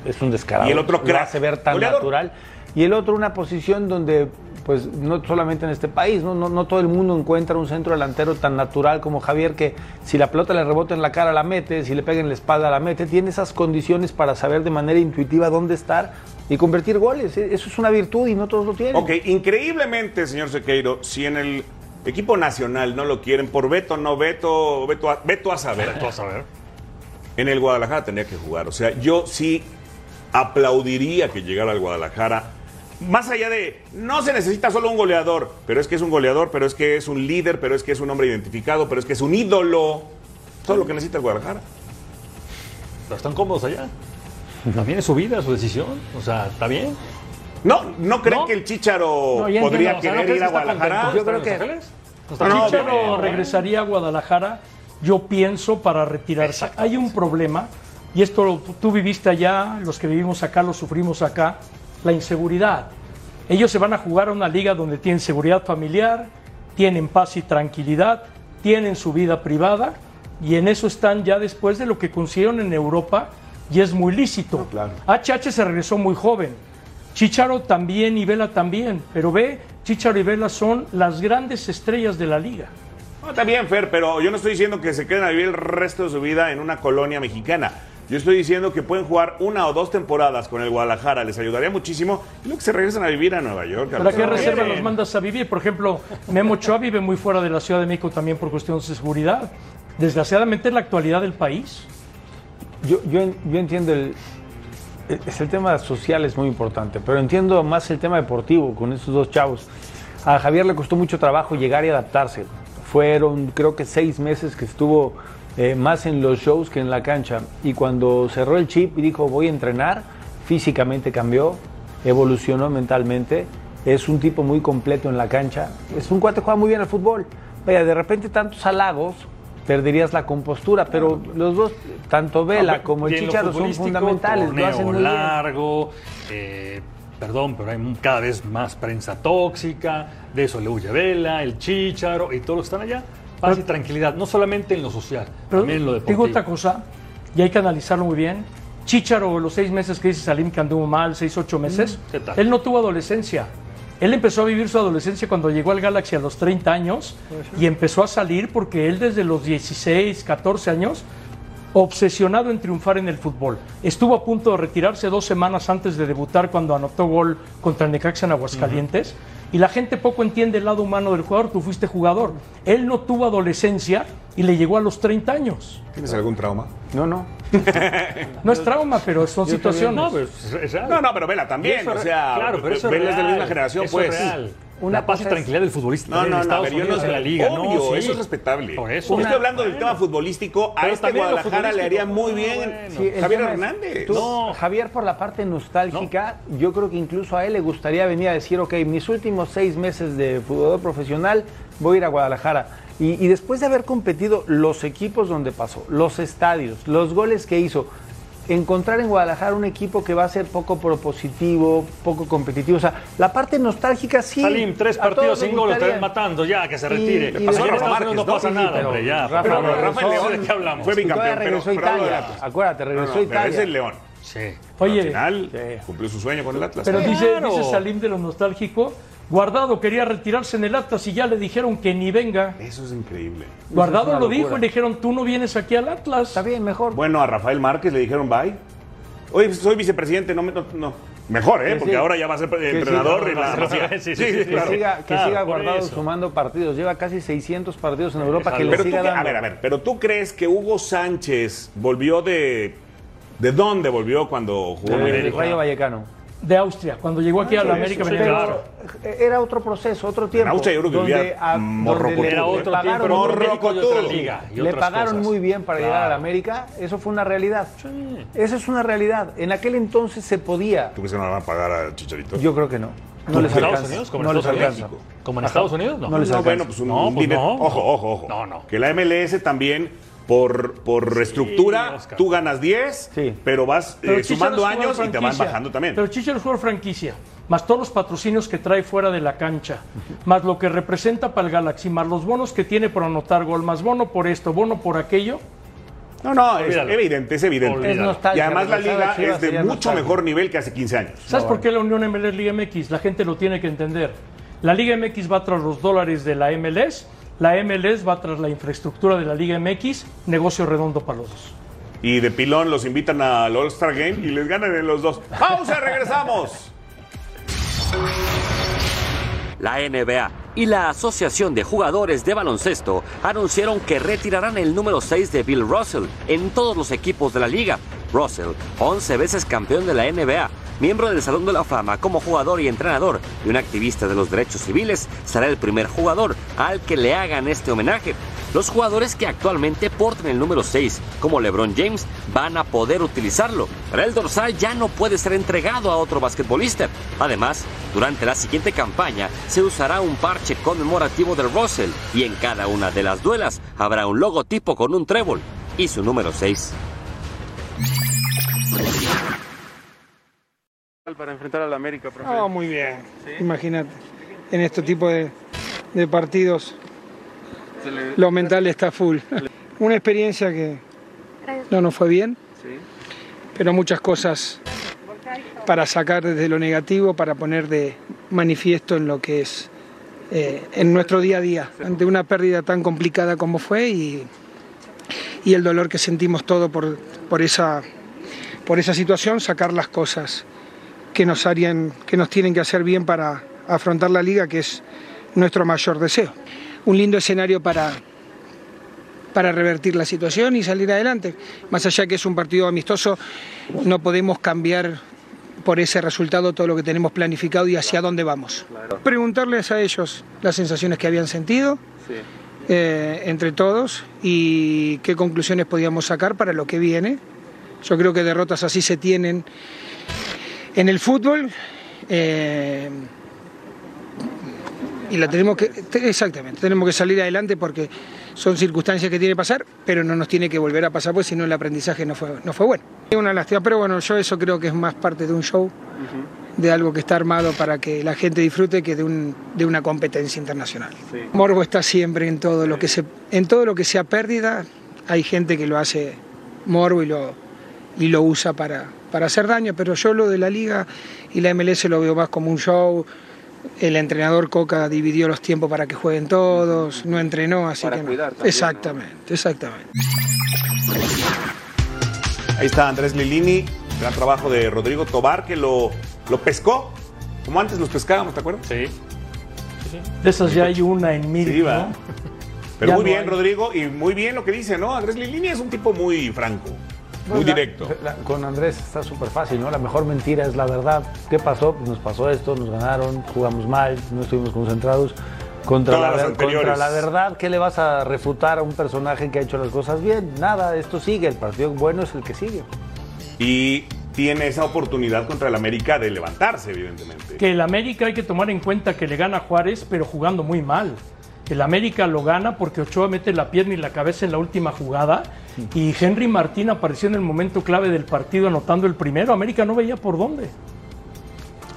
Es un descarado. Y el otro Lo crack. hace ver tan Goleador. natural. Y el otro una posición donde, pues, no solamente en este país, ¿no? No, no todo el mundo encuentra un centro delantero tan natural como Javier que si la pelota le rebota en la cara la mete, si le pega en la espalda la mete. Tiene esas condiciones para saber de manera intuitiva dónde estar y convertir goles. E- Eso es una virtud y no todos lo tienen. Ok, increíblemente, señor Sequeiro, si en el equipo nacional no lo quieren, por veto, no veto, veto a, veto a saber. Veto a saber. En el Guadalajara tendría que jugar. O sea, yo sí aplaudiría que llegara al Guadalajara. Más allá de, no se necesita solo un goleador, pero es que es un goleador, pero es que es un líder, pero es que es un hombre identificado, pero es que es un ídolo. Todo lo que necesita el Guadalajara. Pero están cómodos allá. También es su vida, su decisión. O sea, está bien. No, ¿no creen que el Chicharo No, podría entiendo, o sea, ¿no querer ir a Guadalajara? Yo creo que- Chicharo obviamente. regresaría a Guadalajara, yo pienso, para retirarse. Hay un problema, y esto lo- tú viviste allá, los que vivimos acá lo sufrimos acá, la inseguridad. Ellos se van a jugar a una liga donde tienen seguridad familiar, tienen paz y tranquilidad, tienen su vida privada, y en eso están ya después de lo que consiguieron en Europa, y es muy lícito. HH se regresó muy joven. Chicharo también y Vela también, pero ve, Chicharo y Vela son las grandes estrellas de la liga. No, está bien, Fer, pero yo no estoy diciendo que se queden a vivir el resto de su vida en una colonia mexicana. Yo estoy diciendo que pueden jugar una o dos temporadas con el Guadalajara, les ayudaría muchísimo. Y luego que se regresan a vivir a Nueva York. ¿Para qué que reserva los mandas a vivir? Por ejemplo, Memo Ochoa vive muy fuera de la Ciudad de México también por cuestiones de seguridad. Desgraciadamente es la actualidad del país. Yo, yo, en- yo entiendo el, es el tema social es muy importante, pero entiendo más el tema deportivo con estos dos chavos. A Javier le costó mucho trabajo llegar y adaptarse. Fueron creo que seis meses que estuvo eh, más en los shows que en la cancha. Y cuando cerró el chip y dijo voy a entrenar, físicamente cambió, evolucionó mentalmente. Es un tipo muy completo en la cancha. Es un cuate que juega muy bien al fútbol. Vaya, de repente tantos halagos, perderías la compostura, pero los dos, tanto Vela como el lo Chicharo son fundamentales, lo torneo hacen muy largo, eh, perdón, pero hay cada vez más prensa tóxica, de eso le huye Vela, el Chicharo y todos los que están allá. Paz y tranquilidad, no solamente en lo social, Pero también en lo digo deportivo. otra cosa, y hay que analizarlo muy bien. Chicharo, los seis meses que dice Salim que anduvo mal, seis, ocho meses, él no tuvo adolescencia. Él empezó a vivir su adolescencia cuando llegó al Galaxy a los 30 años y empezó a salir porque él desde los 16, 14 años, obsesionado en triunfar en el fútbol. Estuvo a punto de retirarse dos semanas antes de debutar cuando anotó gol contra el Necaxa en Aguascalientes. Y la gente poco entiende el lado humano del jugador. Tú fuiste jugador. Él no tuvo adolescencia y le llegó a los 30 años. ¿Tienes algún trauma? No, no. <laughs> No es trauma, pero son Yo también, situaciones. No, pero es- es real. No, no, pero Vela también. Eso O sea, claro, pero eso Vela es de la misma generación, Eso pues. Es real. Una la paz y es- tranquilidad del futbolista No, en no, no, yo no sé la liga. Obvio, no, sí. eso es respetable. Por eso. Yo estoy hablando del tema futbolístico. A Pero este Guadalajara le haría muy bien Bueno. Sí, el Javier Hernández. tú, No. Javier, por la parte nostálgica, yo creo que incluso a él le gustaría venir a decir, ok, mis últimos seis meses de jugador profesional, voy a ir a Guadalajara. Y, y después de haber competido los equipos donde pasó, los estadios, los goles que hizo, encontrar en Guadalajara un equipo que va a ser poco propositivo, poco competitivo. O sea, la parte nostálgica sí. Salim, tres partidos sin gol, están matando, ya, que se Y- retire. y pasó de- en Rafa Unidos no Márquez, pasa ¿no? nada, Sí, pero hombre, ya. Rafa- Pero- Rafa Rafael no sé León ¿De qué hablamos? fue Y bicampeón, pero, regresó pero Italia. Acuérdate, regresó No, a no, pero Italia. es el León. Sí. Oye, Al final Sí. cumplió su sueño con el Atlas. pero dice, Claro. dice Salim de lo nostálgico, Guardado quería retirarse en el Atlas y ya le dijeron que ni venga. Eso es increíble. Guardado lo dijo y le dijeron, tú no vienes aquí al Atlas. Está bien, mejor. Bueno, a Rafael Márquez le dijeron bye. Oye, soy vicepresidente, no me. No, no. Mejor, ¿eh? Que Porque sí. ahora ya va a ser Que entrenador de la sí, sí, sí, sí, que claro. siga, que Claro, siga por guardado eso. sumando partidos. Lleva casi 600 partidos en Europa que le Pero tú, siga dando. a ver, a ver, pero tú crees que Hugo Sánchez volvió de. ¿De dónde volvió cuando jugó en América? Rayo Vallecano. De Austria, cuando llegó aquí a la sí, América. sí, claro. Era otro proceso, otro tiempo. Austria yo creo que donde vivía a- donde le- Era otro pagaron tiempo, de otra liga. y le pagaron cosas. muy bien para llegar a la Claro. América. Eso fue una realidad. Esa es una realidad. En aquel entonces se podía. ¿Tú crees que no le van a pagar al Chicharito? Yo creo que no. No ¿Como les en Estados alcanza. Unidos? ¿Como en no les Estados alcanza. Unidos? ¿Como en Estados Unidos? No. No les No, alcanza. bueno, pues un, No, un pues dinero- no. Ojo, ojo, ojo. No, no. Que la MLS también, por, por reestructura, Oscar. tú ganas 10, Sí. pero vas Pero eh, sumando años y te van franquicia. bajando también. Pero Chicharo es jugador franquicia, más todos los patrocinios que trae fuera de la cancha, más lo que representa para el Galaxy, más los bonos que tiene por anotar gol, más bono por esto, bono por aquello. No, no, es evidente, es evidente. Es Y además la liga Chivas es de mucho nostalgia. mejor nivel que hace 15 años. ¿Sabes por qué la Unión MLS Liga MX? La gente lo tiene que entender. La Liga MX va tras los dólares de la MLS, la MLS va tras la infraestructura de la Liga MX, negocio redondo para los dos. Y de pilón los invitan al All-Star Game y les ganan en los dos. ¡Pausa! <laughs> ¡Regresamos! La NBA y la Asociación de Jugadores de Baloncesto anunciaron que retirarán el número 6 de Bill Russell en todos los equipos de la liga. Russell, 11 veces campeón de la NBA, miembro del Salón de la Fama como jugador y entrenador y un activista de los derechos civiles, será el primer jugador al que le hagan este homenaje. Los jugadores que actualmente portan el número 6, como LeBron James, van a poder utilizarlo, pero el dorsal ya no puede ser entregado a otro basquetbolista. Además, durante la siguiente campaña se usará un parche conmemorativo de Russell y en cada una de las duelas habrá un logotipo con un trébol y su número 6. Para enfrentar a la América, profe? No, muy bien. Imagínate, en este tipo de, de partidos le- lo mental está full. <laughs> Una experiencia que no nos fue bien, pero muchas cosas para sacar desde lo negativo, para poner de manifiesto en lo que es eh, en nuestro día a día, ante una pérdida tan complicada como fue y, y el dolor que sentimos todo por, por, esa, por esa situación, sacar las cosas que nos harían, que nos tienen que hacer bien para afrontar la liga, que es nuestro mayor deseo. Un lindo escenario para, para revertir la situación y salir adelante. Más allá que es un partido amistoso, no podemos cambiar por ese resultado todo lo que tenemos planificado y hacia dónde vamos. Preguntarles a ellos las sensaciones que habían sentido Sí. eh, entre todos y qué conclusiones podíamos sacar para lo que viene. Yo creo que derrotas así se tienen en el fútbol eh, y la tenemos que te- exactamente tenemos que salir adelante porque son circunstancias que tiene que pasar pero no nos tiene que volver a pasar pues si no el aprendizaje no fue no fue bueno. Es una lástima pero bueno yo eso creo que es más parte de un show de algo que está armado para que la gente disfrute que de, un, de una competencia internacional. Morbo está siempre en todo lo que se en todo lo que sea pérdida hay gente que lo hace morbo y lo y lo usa para, para hacer daño, pero yo lo de la liga y la MLS lo veo más como un show. El entrenador Coca dividió los tiempos para que jueguen todos, no entrenó, así Para que no. cuidar también, exactamente, exactamente. Ahí está Andrés Lilini, gran trabajo de Rodrigo Tobar que lo, lo pescó, como antes los pescábamos, ¿te acuerdas? Sí. De esas ya hay una en mil. Sí. ¿no? Pero Ya muy no bien, hay. Rodrigo, y muy bien lo que dice, ¿no? Andrés Lilini es un tipo muy franco, muy la- directo. la- con Andrés está súper fácil, ¿no? La mejor mentira es la verdad. ¿Qué pasó? Pues nos pasó esto, nos ganaron, jugamos mal, no estuvimos concentrados. Contra la, ver- contra la verdad, ¿qué le vas a refutar a un personaje que ha hecho las cosas bien? Nada, esto sigue, el partido bueno es el que sigue. Y tiene esa oportunidad contra el América de levantarse, evidentemente. Que el América hay que tomar en cuenta que le gana a Juárez, pero jugando muy mal. El América lo gana porque Ochoa mete la pierna y la cabeza en la última jugada y Henry Martín apareció en el momento clave del partido anotando el primero. América no veía por dónde.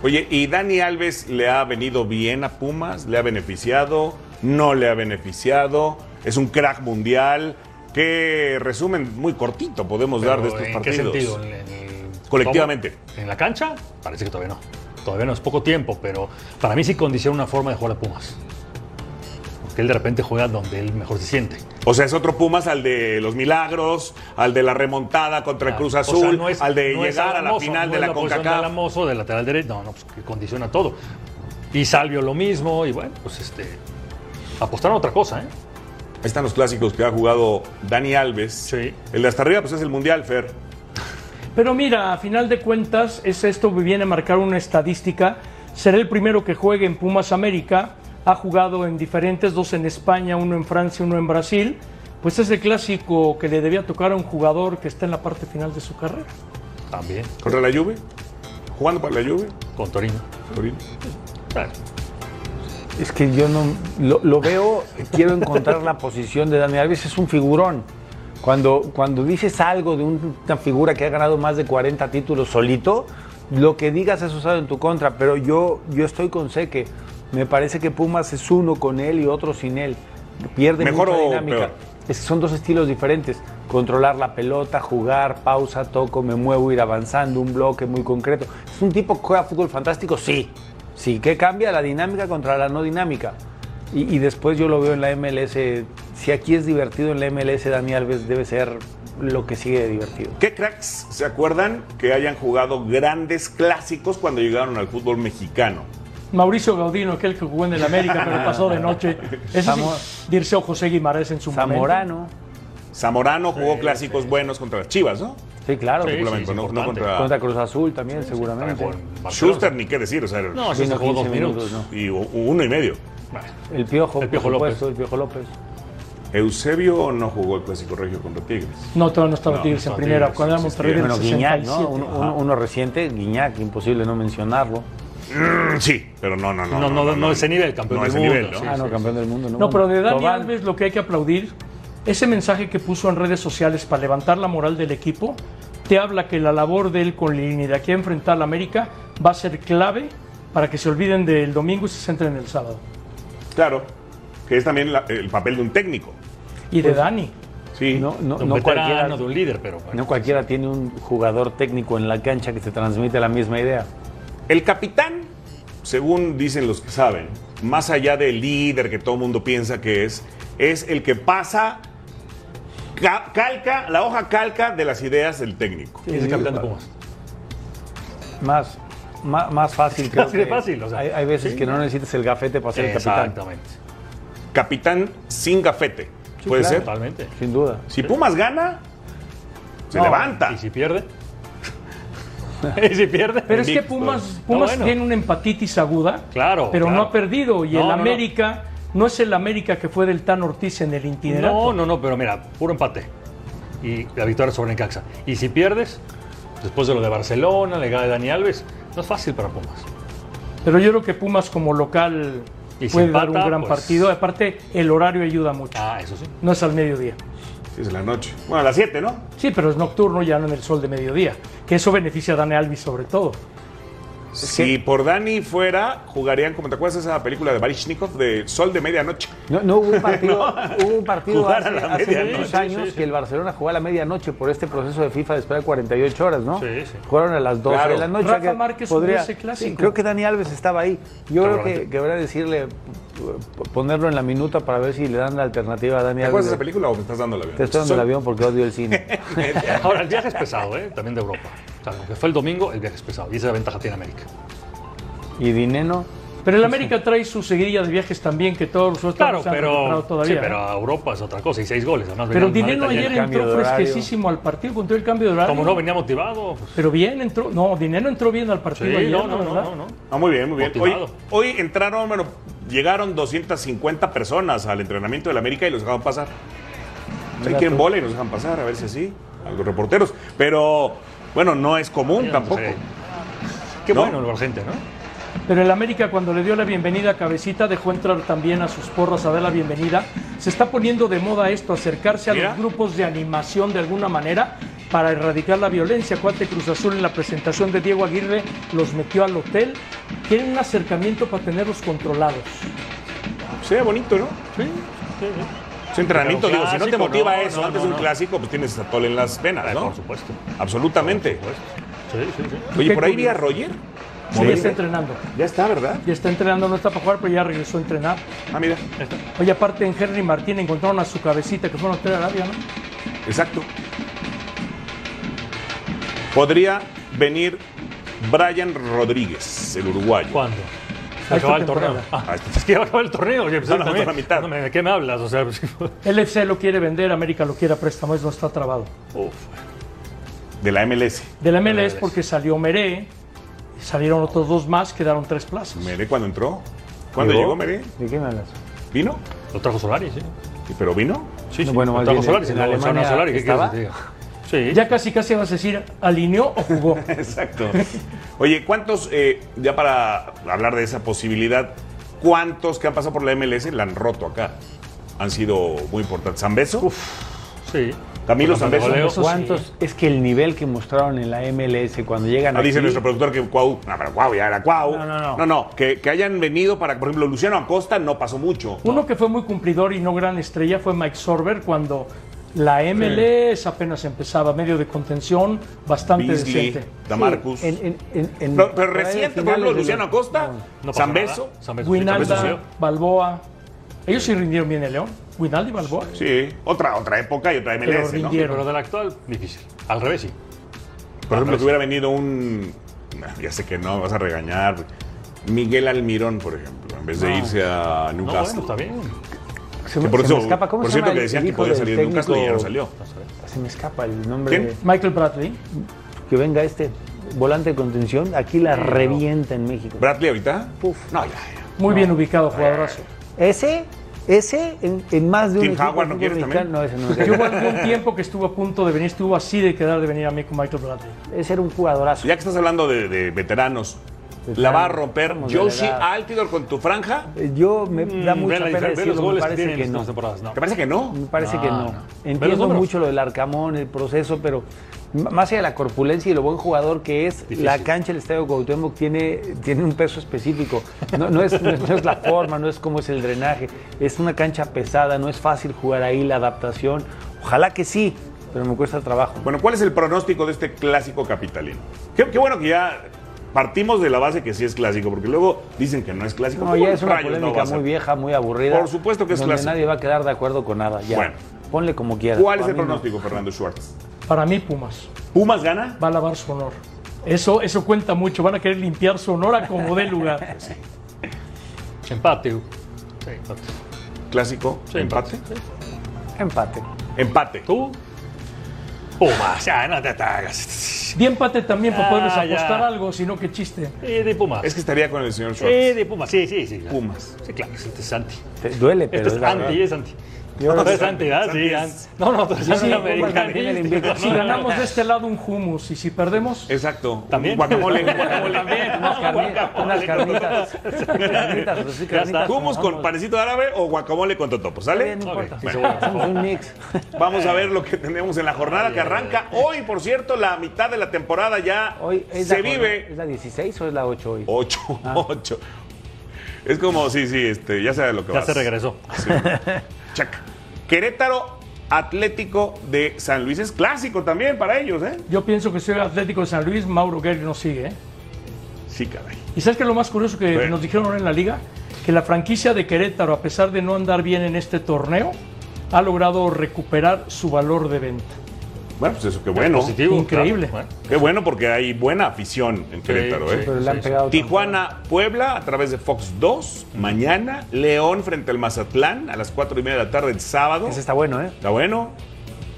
Oye, ¿y Dani Alves le ha venido bien a Pumas? ¿Le ha beneficiado? ¿No le ha beneficiado? ¿Es un crack mundial? ¿Qué resumen muy cortito podemos dar de estos ¿En partidos? qué sentido? ¿En- en el- Colectivamente. ¿En la cancha? Parece que todavía no. Todavía no, es poco tiempo, pero para mí sí condiciona una forma de jugar a Pumas. Él de repente juega donde él mejor se siente. O sea, es otro Pumas al de los milagros, al de la remontada contra el Cruz Ah, O sea, Azul, no es- al de no llegar a la final no de la de CONCACAF. Alamoso, de lateral derecho, no, no, pues que condiciona todo. Y Salvio lo mismo, y bueno, pues este. Apostaron a otra cosa, ¿eh? Ahí están los clásicos que ha jugado Dani Alves. Sí. El de hasta arriba, pues es el Mundial, Fer. Pero mira, a final de cuentas, es esto viene a marcar una estadística. Será el primero que juegue en Pumas América. Ha jugado en diferentes, dos en España, uno en Francia, uno en Brasil. Pues es el clásico que le debía tocar a un jugador que está en la parte final de su carrera. También. ¿Contra la Juve? ¿Jugando para la Juve? Con Torino. Torino. Claro. Es que yo no lo, lo veo, quiero encontrar la posición de Dani Alves, es un figurón. Cuando, cuando dices algo de un- una figura que ha ganado más de 40 títulos solito, lo que digas es usado en tu contra, pero yo, yo estoy con Seque. Me parece que Pumas es uno con él y otro sin él. Pierde ¿Mejor mucha dinámica. peor? Es que son dos estilos diferentes. Controlar la pelota, jugar, pausa, toco, me muevo, ir avanzando, un bloque muy concreto. ¿Es un tipo que juega fútbol fantástico? Sí. Sí, que cambia la dinámica contra la no dinámica. Y, y después yo lo veo en la MLS. Si aquí es divertido en la MLS, Dani Alves debe ser lo que sigue de divertido. ¿Qué cracks se acuerdan que hayan jugado grandes clásicos cuando llegaron al fútbol mexicano? Mauricio Gaudino, aquel que jugó en el América, pero pasó de noche. Ese sí, Zamora- Dirceo José Guimarães en su momento. Zamorano. Zamorano jugó clásicos buenos contra las Chivas, ¿no? Sí, claro. Sí, no- no contra- Contra Cruz Azul también, seguramente. Schuster, ni qué decir, o sea, No, se jugó 15 dos minutos. minutos, y uno y medio. El Piojo, El Piojo por López. el Piojo López. Eusebio no jugó el clásico regio contra Tigres. No, todavía no estaba No, Tigres no en primera. Tigres, Cuando era existía. Monterrey Bueno, Guiñac, 67. ¿no? Uno, uno- uno reciente, Guiñac, imposible no mencionarlo. Mm, sí, pero no, no, no. No, no, no, ese nivel, campeón No del ese mundo. nivel, ¿no? sí, ah, no, campeón del mundo. No, No, pero de Dani Tobán. Alves lo que hay que aplaudir, ese mensaje que puso en redes sociales para levantar la moral del equipo, te habla que la labor de él con Lini de aquí a enfrentar a la América va a ser clave para que se olviden del domingo y se centren en el sábado. Claro, que es también la- el papel de un técnico. Y de Dani. Sí. No, no, no veterano, cualquiera, de un líder, pero bueno. no cualquiera tiene un jugador técnico en la cancha que te transmite la misma idea. El capitán, según dicen los que saben, más allá del líder que todo el mundo piensa que es, es el que pasa, ca- calca, la hoja calca de las ideas del técnico. Es el capitán de Pumas. Más, más, más fácil <laughs> creo Así de que- fácil, o sea. hay, hay veces Sí. que no necesitas el gafete para ser el capitán. Exactamente. Capitán sin gafete. ¿Puede claro. ser? Totalmente. Sin duda. Si Pumas gana, se No, levanta. ¿Y si pierde? <laughs> ¿Y si pierde? Pero es que. Pumas, Pumas No, bueno. tiene una empatitis aguda, Claro, pero no ha perdido. Y No, el no, no. América no es el América que fue del Tan Ortiz en el itinerario. No, no, no, pero mira, puro empate. Y la victoria sobre Necaxa. Y si pierdes, después de lo de Barcelona, la llegada de Dani Alves, no es fácil para Pumas. Pero yo creo que Pumas como local Y puede dar empata, un gran pues- partido. Aparte, el horario ayuda mucho. Ah, eso sí. No es al mediodía. Sí, es en la noche. Bueno, a las 7, ¿no? Sí, pero es nocturno, ya no en el sol de mediodía. Que eso beneficia a Dani Alves sobre todo. Si por Dani fuera, jugarían, como te acuerdas de esa película de Baryshnikov de Sol de Medianoche. No, no, hubo un <laughs> partido, hubo un partido hace, muchos años Sí, sí. que el Barcelona jugó a la medianoche por este proceso de FIFA de esperar 48 horas, ¿no? Sí, sí. Jugaron a las 12 Claro. de la noche. Rafa que Márquez jugó ese clásico. Sí, creo que Dani Alves estaba ahí. Yo creo que, que habrá que decirle, ponerlo en la minuta para ver si le dan la alternativa a Dani ¿Te acuerdas de esa película o me estás dando la vida? Te estoy dando el avión porque odio el cine. <laughs> Ahora, el viaje es pesado, ¿eh? También de Europa. O sea, lo que fue el domingo, el viaje es pesado. Y esa ventaja tiene América. ¿Y Dineno? Pero el América trae su seguidilla de viajes también, que todos los otros Claro, pero, todavía. sí, ¿eh? pero a Europa es otra cosa y seis goles. Además, Pero Dinero maleta ayer entró fresquecísimo al partido, con todo el cambio de horario. Como no venía motivado. pues, Pero bien entró, no, Dinero entró bien al partido Sí, ayer, no, no, no, ¿verdad? no, no. Ah, muy bien, muy bien. Hoy, hoy entraron, bueno, llegaron 250 personas al entrenamiento del América y los dejaron pasar. Ahí quieren bola y nos dejan pasar, a ver si así, a los reporteros. Pero, bueno, no es común Sí, tampoco. sí. Qué ¿No? bueno la gente, ¿no? Pero el América cuando le dio la bienvenida a Cabecita dejó entrar también a sus porras a dar la bienvenida. Se está poniendo de moda esto, acercarse a Mira. los grupos de animación de alguna manera para erradicar la violencia. Cuate Cruz Azul en la presentación de Diego Aguirre los metió al hotel. Quieren un acercamiento para tenerlos controlados. Sea bonito, ¿no? Sí, sí, Es entrenamiento, Pero digo, si no te motiva no, eso no, antes no, de un no. clásico, pues tienes atole en las venas, Eh, ¿no? Por supuesto. Absolutamente. Por supuesto. Sí, sí, sí. Oye, por ahí vi a. Roger. Sí, ya está entrenando. Ya está, ¿verdad? Ya está entrenando, no está para jugar, pero ya regresó a entrenar. Ah, mira. Oye, aparte en Henry Martín encontraron a su cabecita que fue a Hotel Arabia, ¿no? Exacto. Podría venir Brian Rodríguez, el uruguayo. ¿Cuándo? Se acaba el torneo. Ah, es que ya va a acabar el torneo. Oye, pues, No, no, la mitad. No, ¿De qué me hablas? O sea, pues, <laughs> LFC lo quiere vender, América lo quiere a préstamo, eso no está trabado. uf. De la MLS. De la MLS MLS. porque salió Meré, salieron otros dos más, quedaron tres plazas. Meré cuando entró. ¿Cuándo llegó, Meré? ¿De qué me hablas? ¿Vino? Lo trajo Solari, sí. ¿Pero vino? Sí, sí. Bueno, lo trajo Solari. en Alemania Solari, Solari, ¿qué quieres estaba. diga? Sí. Ya casi casi vas a decir, ¿alineó o jugó? <laughs> Exacto. Oye, ¿cuántos, eh, ya para hablar de esa posibilidad, cuántos que han pasado por la MLS la han roto acá? Han sido muy importantes. ¿Zambeso? Sí. Camilo Zambeso. sí. ¿Cuántos? Es que el nivel que mostraron en la MLS cuando llegan Ah, dice aquí- nuestro productor que Cuau. No, pero Cuau ya era Cuau. No, no, no. No, no, que, que hayan venido para, por ejemplo, Luciano Acosta no pasó mucho. Uno que fue muy cumplidor y no gran estrella fue Mike Sorber cuando la MLS apenas empezaba, medio de contención, bastante Beasley, decente. Damarcus. Sí, en- en- en- en- pero, pero reciente, por ejemplo, de Luciano Acosta, No Zambeso. sí, Winalda, sí. Balboa. Ellos sí rindieron bien el León. Winalda y Balboa. Sí, otra, otra época y otra Pero MLS, ¿no? rindieron. Pero del actual, difícil. Al revés, sí. Por ejemplo, que hubiera venido un. Ya sé que no, vas a regañar. Miguel Almirón, por ejemplo, en vez de No. irse a No, Newcastle. bueno, está bien. Se, Que por se eso, me escapa. ¿Cómo por se cierto, llama que decían que podía salir de Newcastle y ya no técnico? salió. Se me escapa el nombre. ¿Quién? de- Michael Bradley. que venga este volante de contención. Aquí la revienta en México. ¿Bradley ahorita? Uf. No, ya, ya. Muy bien ubicado, jugadorazo. Ese, ese en, en más de un Tim equipo Howard, ¿no fútbol también? No, ese no es. Yo hubo algún tiempo que estuvo a punto de venir, estuvo así de quedar de venir a mí con Michael Bradley. Ese era un jugadorazo. Ya que estás hablando de, de veteranos, ¿la va a romper Josie. Altidor con tu franja? Eh, Yo me da Mm, mucha ve la pena los me goles que parece que estas no. temporadas. No. ¿Te parece que no? Me parece No, que no. Entiendo mucho lo del Arcamón, el proceso, pero más allá de la corpulencia y lo buen jugador que es, Difícil. la cancha del Estadio Cuauhtémoc tiene, tiene un peso específico. No, no es, no, es, no es la forma, no es cómo es el drenaje. Es una cancha pesada, no es fácil jugar ahí, la adaptación. Ojalá que sí, pero me cuesta trabajo. Bueno, ¿cuál es el pronóstico de este clásico capitalino? Qué, qué bueno que ya partimos de la base que sí es clásico, porque luego dicen que no es clásico. No, ¿Cómo ya es una no polémica ser? muy vieja, muy aburrida. Por supuesto que es donde clásico. nadie va a quedar de acuerdo con nada. Ya. Bueno. Ponle como quieras. ¿Cuál es el no. pronóstico, Fernando Schwartz? Para mí, Pumas. ¿Pumas gana? Va a lavar su honor. Eso, eso cuenta mucho. Van a querer limpiar su honor a como dé lugar. <laughs> Empate. Sí, empate. ¿Clásico? Sí, ¿Empate? Empate. Empate. ¿Tú? Pumas, ya, no te hagas. Di empate también para poderles Ah, ya. apostar algo, sino que chiste. Sí, de Pumas. Es que estaría con el señor Schwartz. de Pumas, sí, sí, sí. claro. Pumas. Sí, claro, este es Santi. Te duele, pero Este es es la anti, es anti. Yo No, no es sé. anti, ¿verdad? Sí, No, no, Sí, sí, invicto. Si ganamos de este lado un hummus y si perdemos, Exacto. También. Guacamole. <laughs> guacamole. También. Unas carnitas, unas carnitas. <laughs> Carnitas, pero sí, Ya carnitas ¿Hummus con panecito árabe o guacamole con totopo? ¿Sale? No importa. Ok, sí, seguro. Hacemos un mix. <laughs> Vamos a ver lo que tenemos en la jornada que arranca hoy, por cierto, la mitad de la temporada ya Hoy es se la, vive. ¿Es la 16 o es la 8 hoy? 8, 8. Es como, sí, sí, este, ya sabes lo que Ya vas. se regresó. Sí. Check. Querétaro Atlético de San Luis es clásico también para ellos, ¿eh? yo pienso que soy Atlético de San Luis, Mauro Guerri nos sigue. ¿eh? Sí, caray. ¿Y sabes qué es lo más curioso que Bueno. nos dijeron ahora en la liga? Que la franquicia de Querétaro, a pesar de no andar bien en este torneo, ha logrado recuperar su valor de venta. Bueno, pues eso, qué bueno. Positivo, Increíble. claro. Qué bueno porque hay buena afición en Querétaro, sí, ¿eh? Pero le han pegado tanto. Tijuana, Puebla, a través de Fox 2, mañana. León frente al Mazatlán a las 4 y media de la tarde el sábado. Ese está bueno, ¿eh? Está bueno.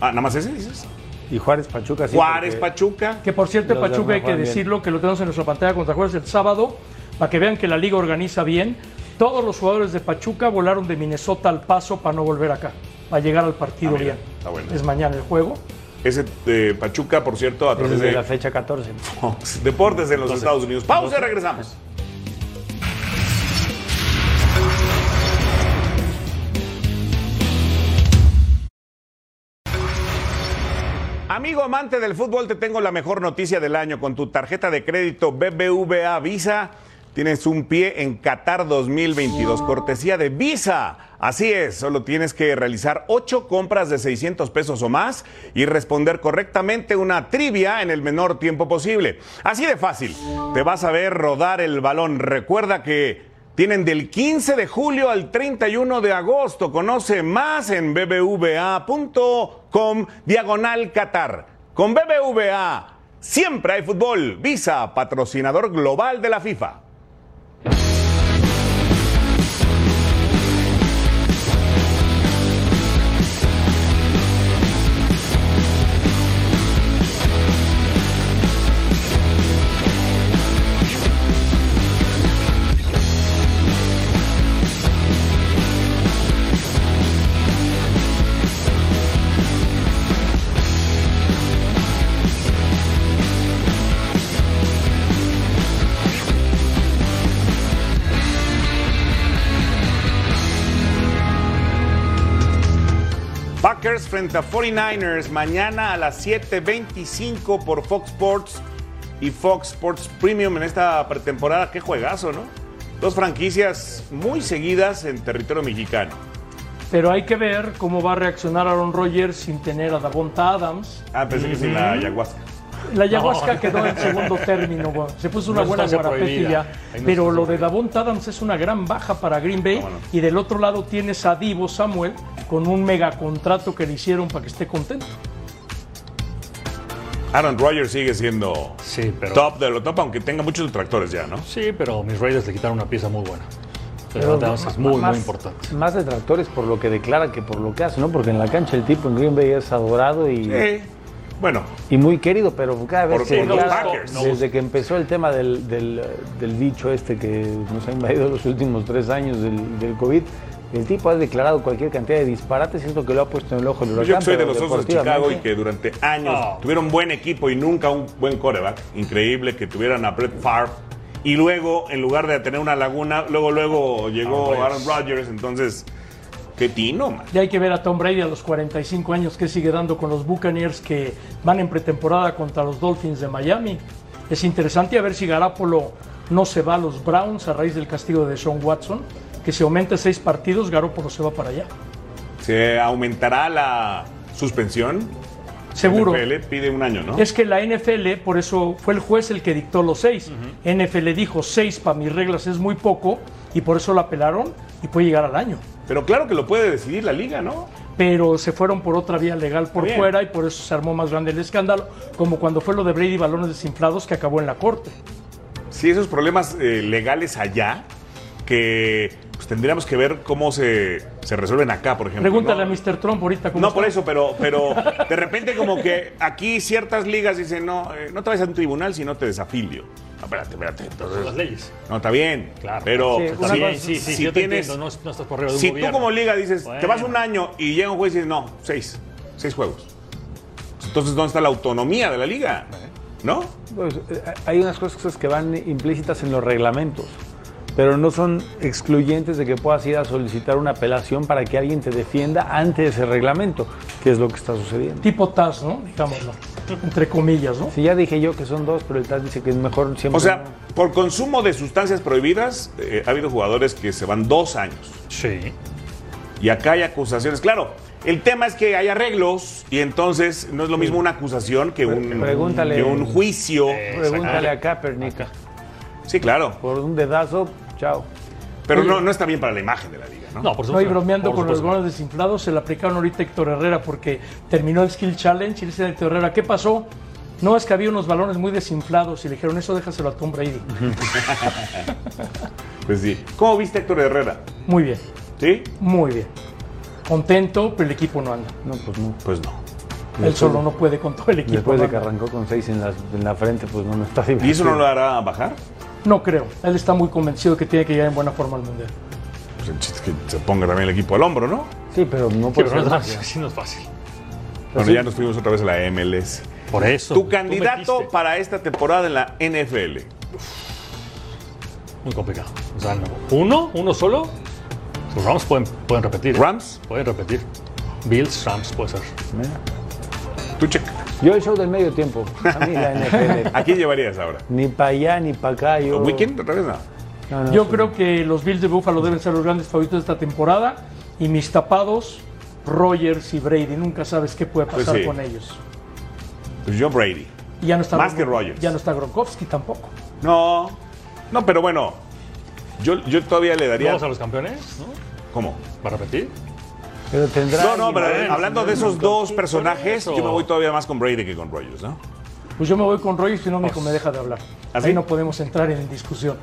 Ah, nada más ese, dices. Y Juárez Pachuca. sí, Juárez, Pachuca. Que por cierto, Pachuca hay que bien. decirlo, que lo tenemos en nuestra pantalla contra Juárez el sábado, para que vean que la liga organiza bien. Todos los jugadores de Pachuca volaron de Minnesota al paso para no volver acá, para llegar al partido Ah, mira, bien. está bueno. Es mañana el juego. Ese de Pachuca, por cierto, a través Desde de la fecha 14. Fox Deportes en los Estados Unidos. Pausa y regresamos. Amigo amante del fútbol, te tengo la mejor noticia del año. Con tu tarjeta de crédito BBVA Visa, tienes un pie en Qatar 2022, cortesía de Visa. Así es, solo tienes que realizar ocho compras de 600 pesos o más y responder correctamente una trivia en el menor tiempo posible. Así de fácil, te vas a ver rodar el balón. Recuerda que tienen del 15 de julio al 31 de agosto. Conoce más en bbva.com diagonal Qatar. Con BBVA siempre hay fútbol. Visa, patrocinador global de la FIFA. Frente a 49ers mañana a las 7:25 por Fox Sports y Fox Sports Premium en esta pretemporada. Qué juegazo, ¿no? Dos franquicias muy seguidas en territorio mexicano. Pero hay que ver cómo va a reaccionar Aaron Rodgers sin tener a Davonta Adams. Ah, pensé que sí, la ayahuasca. La ayahuasca No. quedó en segundo término, se puso una buena guarapetilla. Pero lo de Davonta Adams es una gran baja para Green Bay. No, bueno. Y del otro lado tienes a Divo Samuel con un megacontrato que le hicieron para que esté contento. Aaron Rodgers sigue siendo Sí, pero. top de lo top, aunque tenga muchos detractores ya, ¿no? Sí, pero mis Raiders le quitaron una pieza muy buena. Pero Pero Adams es muy, más- muy importante. Más detractores por lo que declara que por lo que hace, ¿no? Porque en la cancha el tipo en Green Bay es adorado y, Sí. Bueno, y muy querido, pero cada vez que los Packers. desde que empezó el tema del, del, del bicho este que nos ha invadido los últimos tres años del, del COVID, el tipo ha declarado cualquier cantidad de disparates es lo que lo ha puesto en el ojo del huracán. yo soy de los Osos de Chicago y que durante años No. tuvieron buen equipo y nunca un buen coreback. Increíble que tuvieran a Brett Favre. Y luego, en lugar de tener una laguna, luego, luego llegó Aaron Aaron Rodgers. Entonces, qué tino, man. Ya hay que ver a Tom Brady a los 45 años que sigue dando con los Buccaneers que van en pretemporada contra los Dolphins de Miami. Es interesante a ver si Garapolo no se va a los Browns a raíz del castigo de Sean Watson, que si aumenta seis partidos, Garoppolo se va para allá. ¿Se aumentará la suspensión? Seguro. NFL pide un año, ¿no? Es que la NFL, por eso fue el juez el que dictó los seis. NFL dijo seis para mis reglas es muy poco y por eso la apelaron y puede llegar al año. Pero claro que lo puede decidir la liga, ¿no? Pero se fueron por otra vía legal por Bien. fuera y por eso se armó más grande el escándalo, como cuando fue lo de Brady balones desinflados que acabó en la corte. Sí, esos problemas eh, legales allá que pues, tendríamos que ver cómo se, se resuelven acá, por ejemplo. Pregúntale ¿no? a Mr. Trump ahorita cómo No por eso, pero, pero de repente como que aquí ciertas ligas dicen, no, eh, no te vayas a un tribunal si no te desafilio. No, espérate, espérate. Entonces, Las leyes. No, está bien. Claro. Pero Sí, si, cosa- sí, sí, si yo te tienes... entiendo, no, no estás por arriba de un si gobierno. tú como liga dices, te vas Bueno. un año y llega un juez y dice, no, seis, seis juegos. Entonces, ¿dónde está la autonomía de la liga? ¿No? Pues, eh, hay unas cosas que van implícitas en los reglamentos, pero no son excluyentes de que puedas ir a solicitar una apelación para que alguien te defienda ante ese reglamento, que es lo que está sucediendo. Tipo TAS, ¿no? Digámoslo. Entre comillas, ¿no? Sí, ya dije yo que son dos, pero el TAS dice que es mejor siempre. O sea, no. por consumo de sustancias prohibidas, eh, ha habido jugadores que se van dos años. Sí. Y acá hay acusaciones. Claro, el tema es que hay arreglos y entonces no es lo mismo una acusación que un, Pregúntale- que un juicio. pregúntale a Kaepernick. Sí, claro. Por un dedazo, chao. Pero Oye. no, no está bien para la imagen de la liga, ¿no? No, por No, y supuesto. bromeando Por con los supuesto. goles desinflados, se le aplicaron ahorita a Héctor Herrera porque terminó el Skill Challenge y le dice a Héctor Herrera, ¿qué pasó? No, es que había unos balones muy desinflados y le dijeron, eso déjaselo a Tom Brady. <laughs> Pues sí. ¿Cómo viste a Héctor Herrera? Muy bien, ¿Sí? muy bien. Contento, pero el equipo no anda. No, pues no. Pues no. Él solo no puede con todo el equipo. Después de que arrancó con seis en, las- en la frente, pues no, no está ¿Y eso no lo hará bajar? No creo. Él está muy convencido que tiene que llegar en buena forma al Mundial. Pues el chiste es que se ponga también el equipo al hombro, ¿no? Sí, pero no Sí, puede pero no ser es fácil. más. Sí, no es fácil. Bueno, ya nos fuimos otra vez a la MLS. Por eso. Tu candidato para esta temporada en la NFL. Muy complicado. O sea, no. ¿Uno? ¿Uno solo? Los Rams pueden, pueden repetir. ¿Rams? Pueden repetir. Bills, Rams, puede ser. Tú. Yo el show del medio tiempo. A mí la <laughs> NFL. ¿A quién llevarías ahora? ni para allá ni para acá. Yo... ¿Weekend? ¿Otra vez no? No, no, Yo sí. creo que los Bills de Buffalo deben ser los grandes favoritos de esta temporada y mis tapados, Rogers y Brady. Nunca sabes qué puede Pues pasar sí. con ellos. Pues yo Brady. Y ya no está Más Gron- que Rodgers. Ya no está Gronkowski tampoco. No. No, pero bueno. Yo, yo todavía le daría. ¿Vamos a los campeones? ¿no? ¿Cómo? ¿Va a repetir? Pero tendrá. No, no, pero hablando de esos dos personajes, eso. yo me voy todavía más con Brady que con Rogers, ¿no? Pues yo me voy con Rogers y no me, me deja de hablar. ¿Ah, Ahí no podemos entrar en discusión.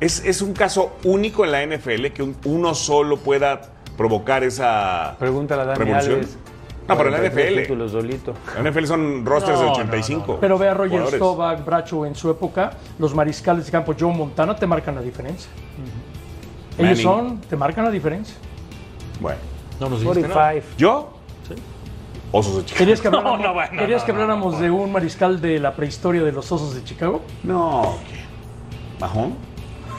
Es, es un caso único en la NFL que un- uno solo pueda provocar esa Pregúntale a Dani revolución. Alves. No, pero en la 43 NFL. títulos solito. En la NFL son rosters de No, no, 85. Pero ve a Roger. Staubach, Bracho en su época, los mariscales de campo Joe Montana te marcan la diferencia. Ellos son, te marcan la diferencia. Bueno. No nos dijiste nada. 45. ¿Yo? Osos de Chicago. ¿Querías que habláramos, <laughs> No, no, bueno, ¿querías no, que no, habláramos de un mariscal de la prehistoria de los osos de Chicago? No, ¿qué? ¿Mahón?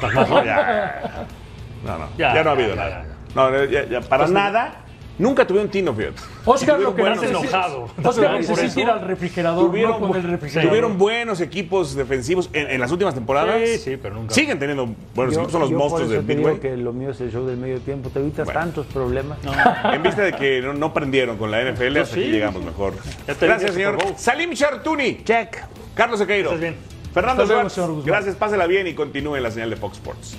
No, ya. <laughs> No, no. Ya, Ya, no ha habido ya, nada. ya, ya. No, ya- ya, para nada. Nunca tuvieron tino, fíjate. Oscar, lo que buenos- enojado. Oscar necesita ir al refrigerador, Tuvieron, no con el refrigerador. tuvieron buenos equipos defensivos en, en las últimas temporadas. Sí, sí, pero nunca. Siguen teniendo buenos Yo- equipos, son los yo por monstruos eso del Midway. que lo mío es el show del medio tiempo. Te evitas Bueno. tantos problemas. En vista de que no, no prendieron con la NFL, hasta aquí llegamos mejor. Gracias, señor. Salim Chartuni. Check. Carlos Sequeiro. Estás bien. Fernando Guzmán. Gracias, pásela bien y continúe en la señal de Fox Sports.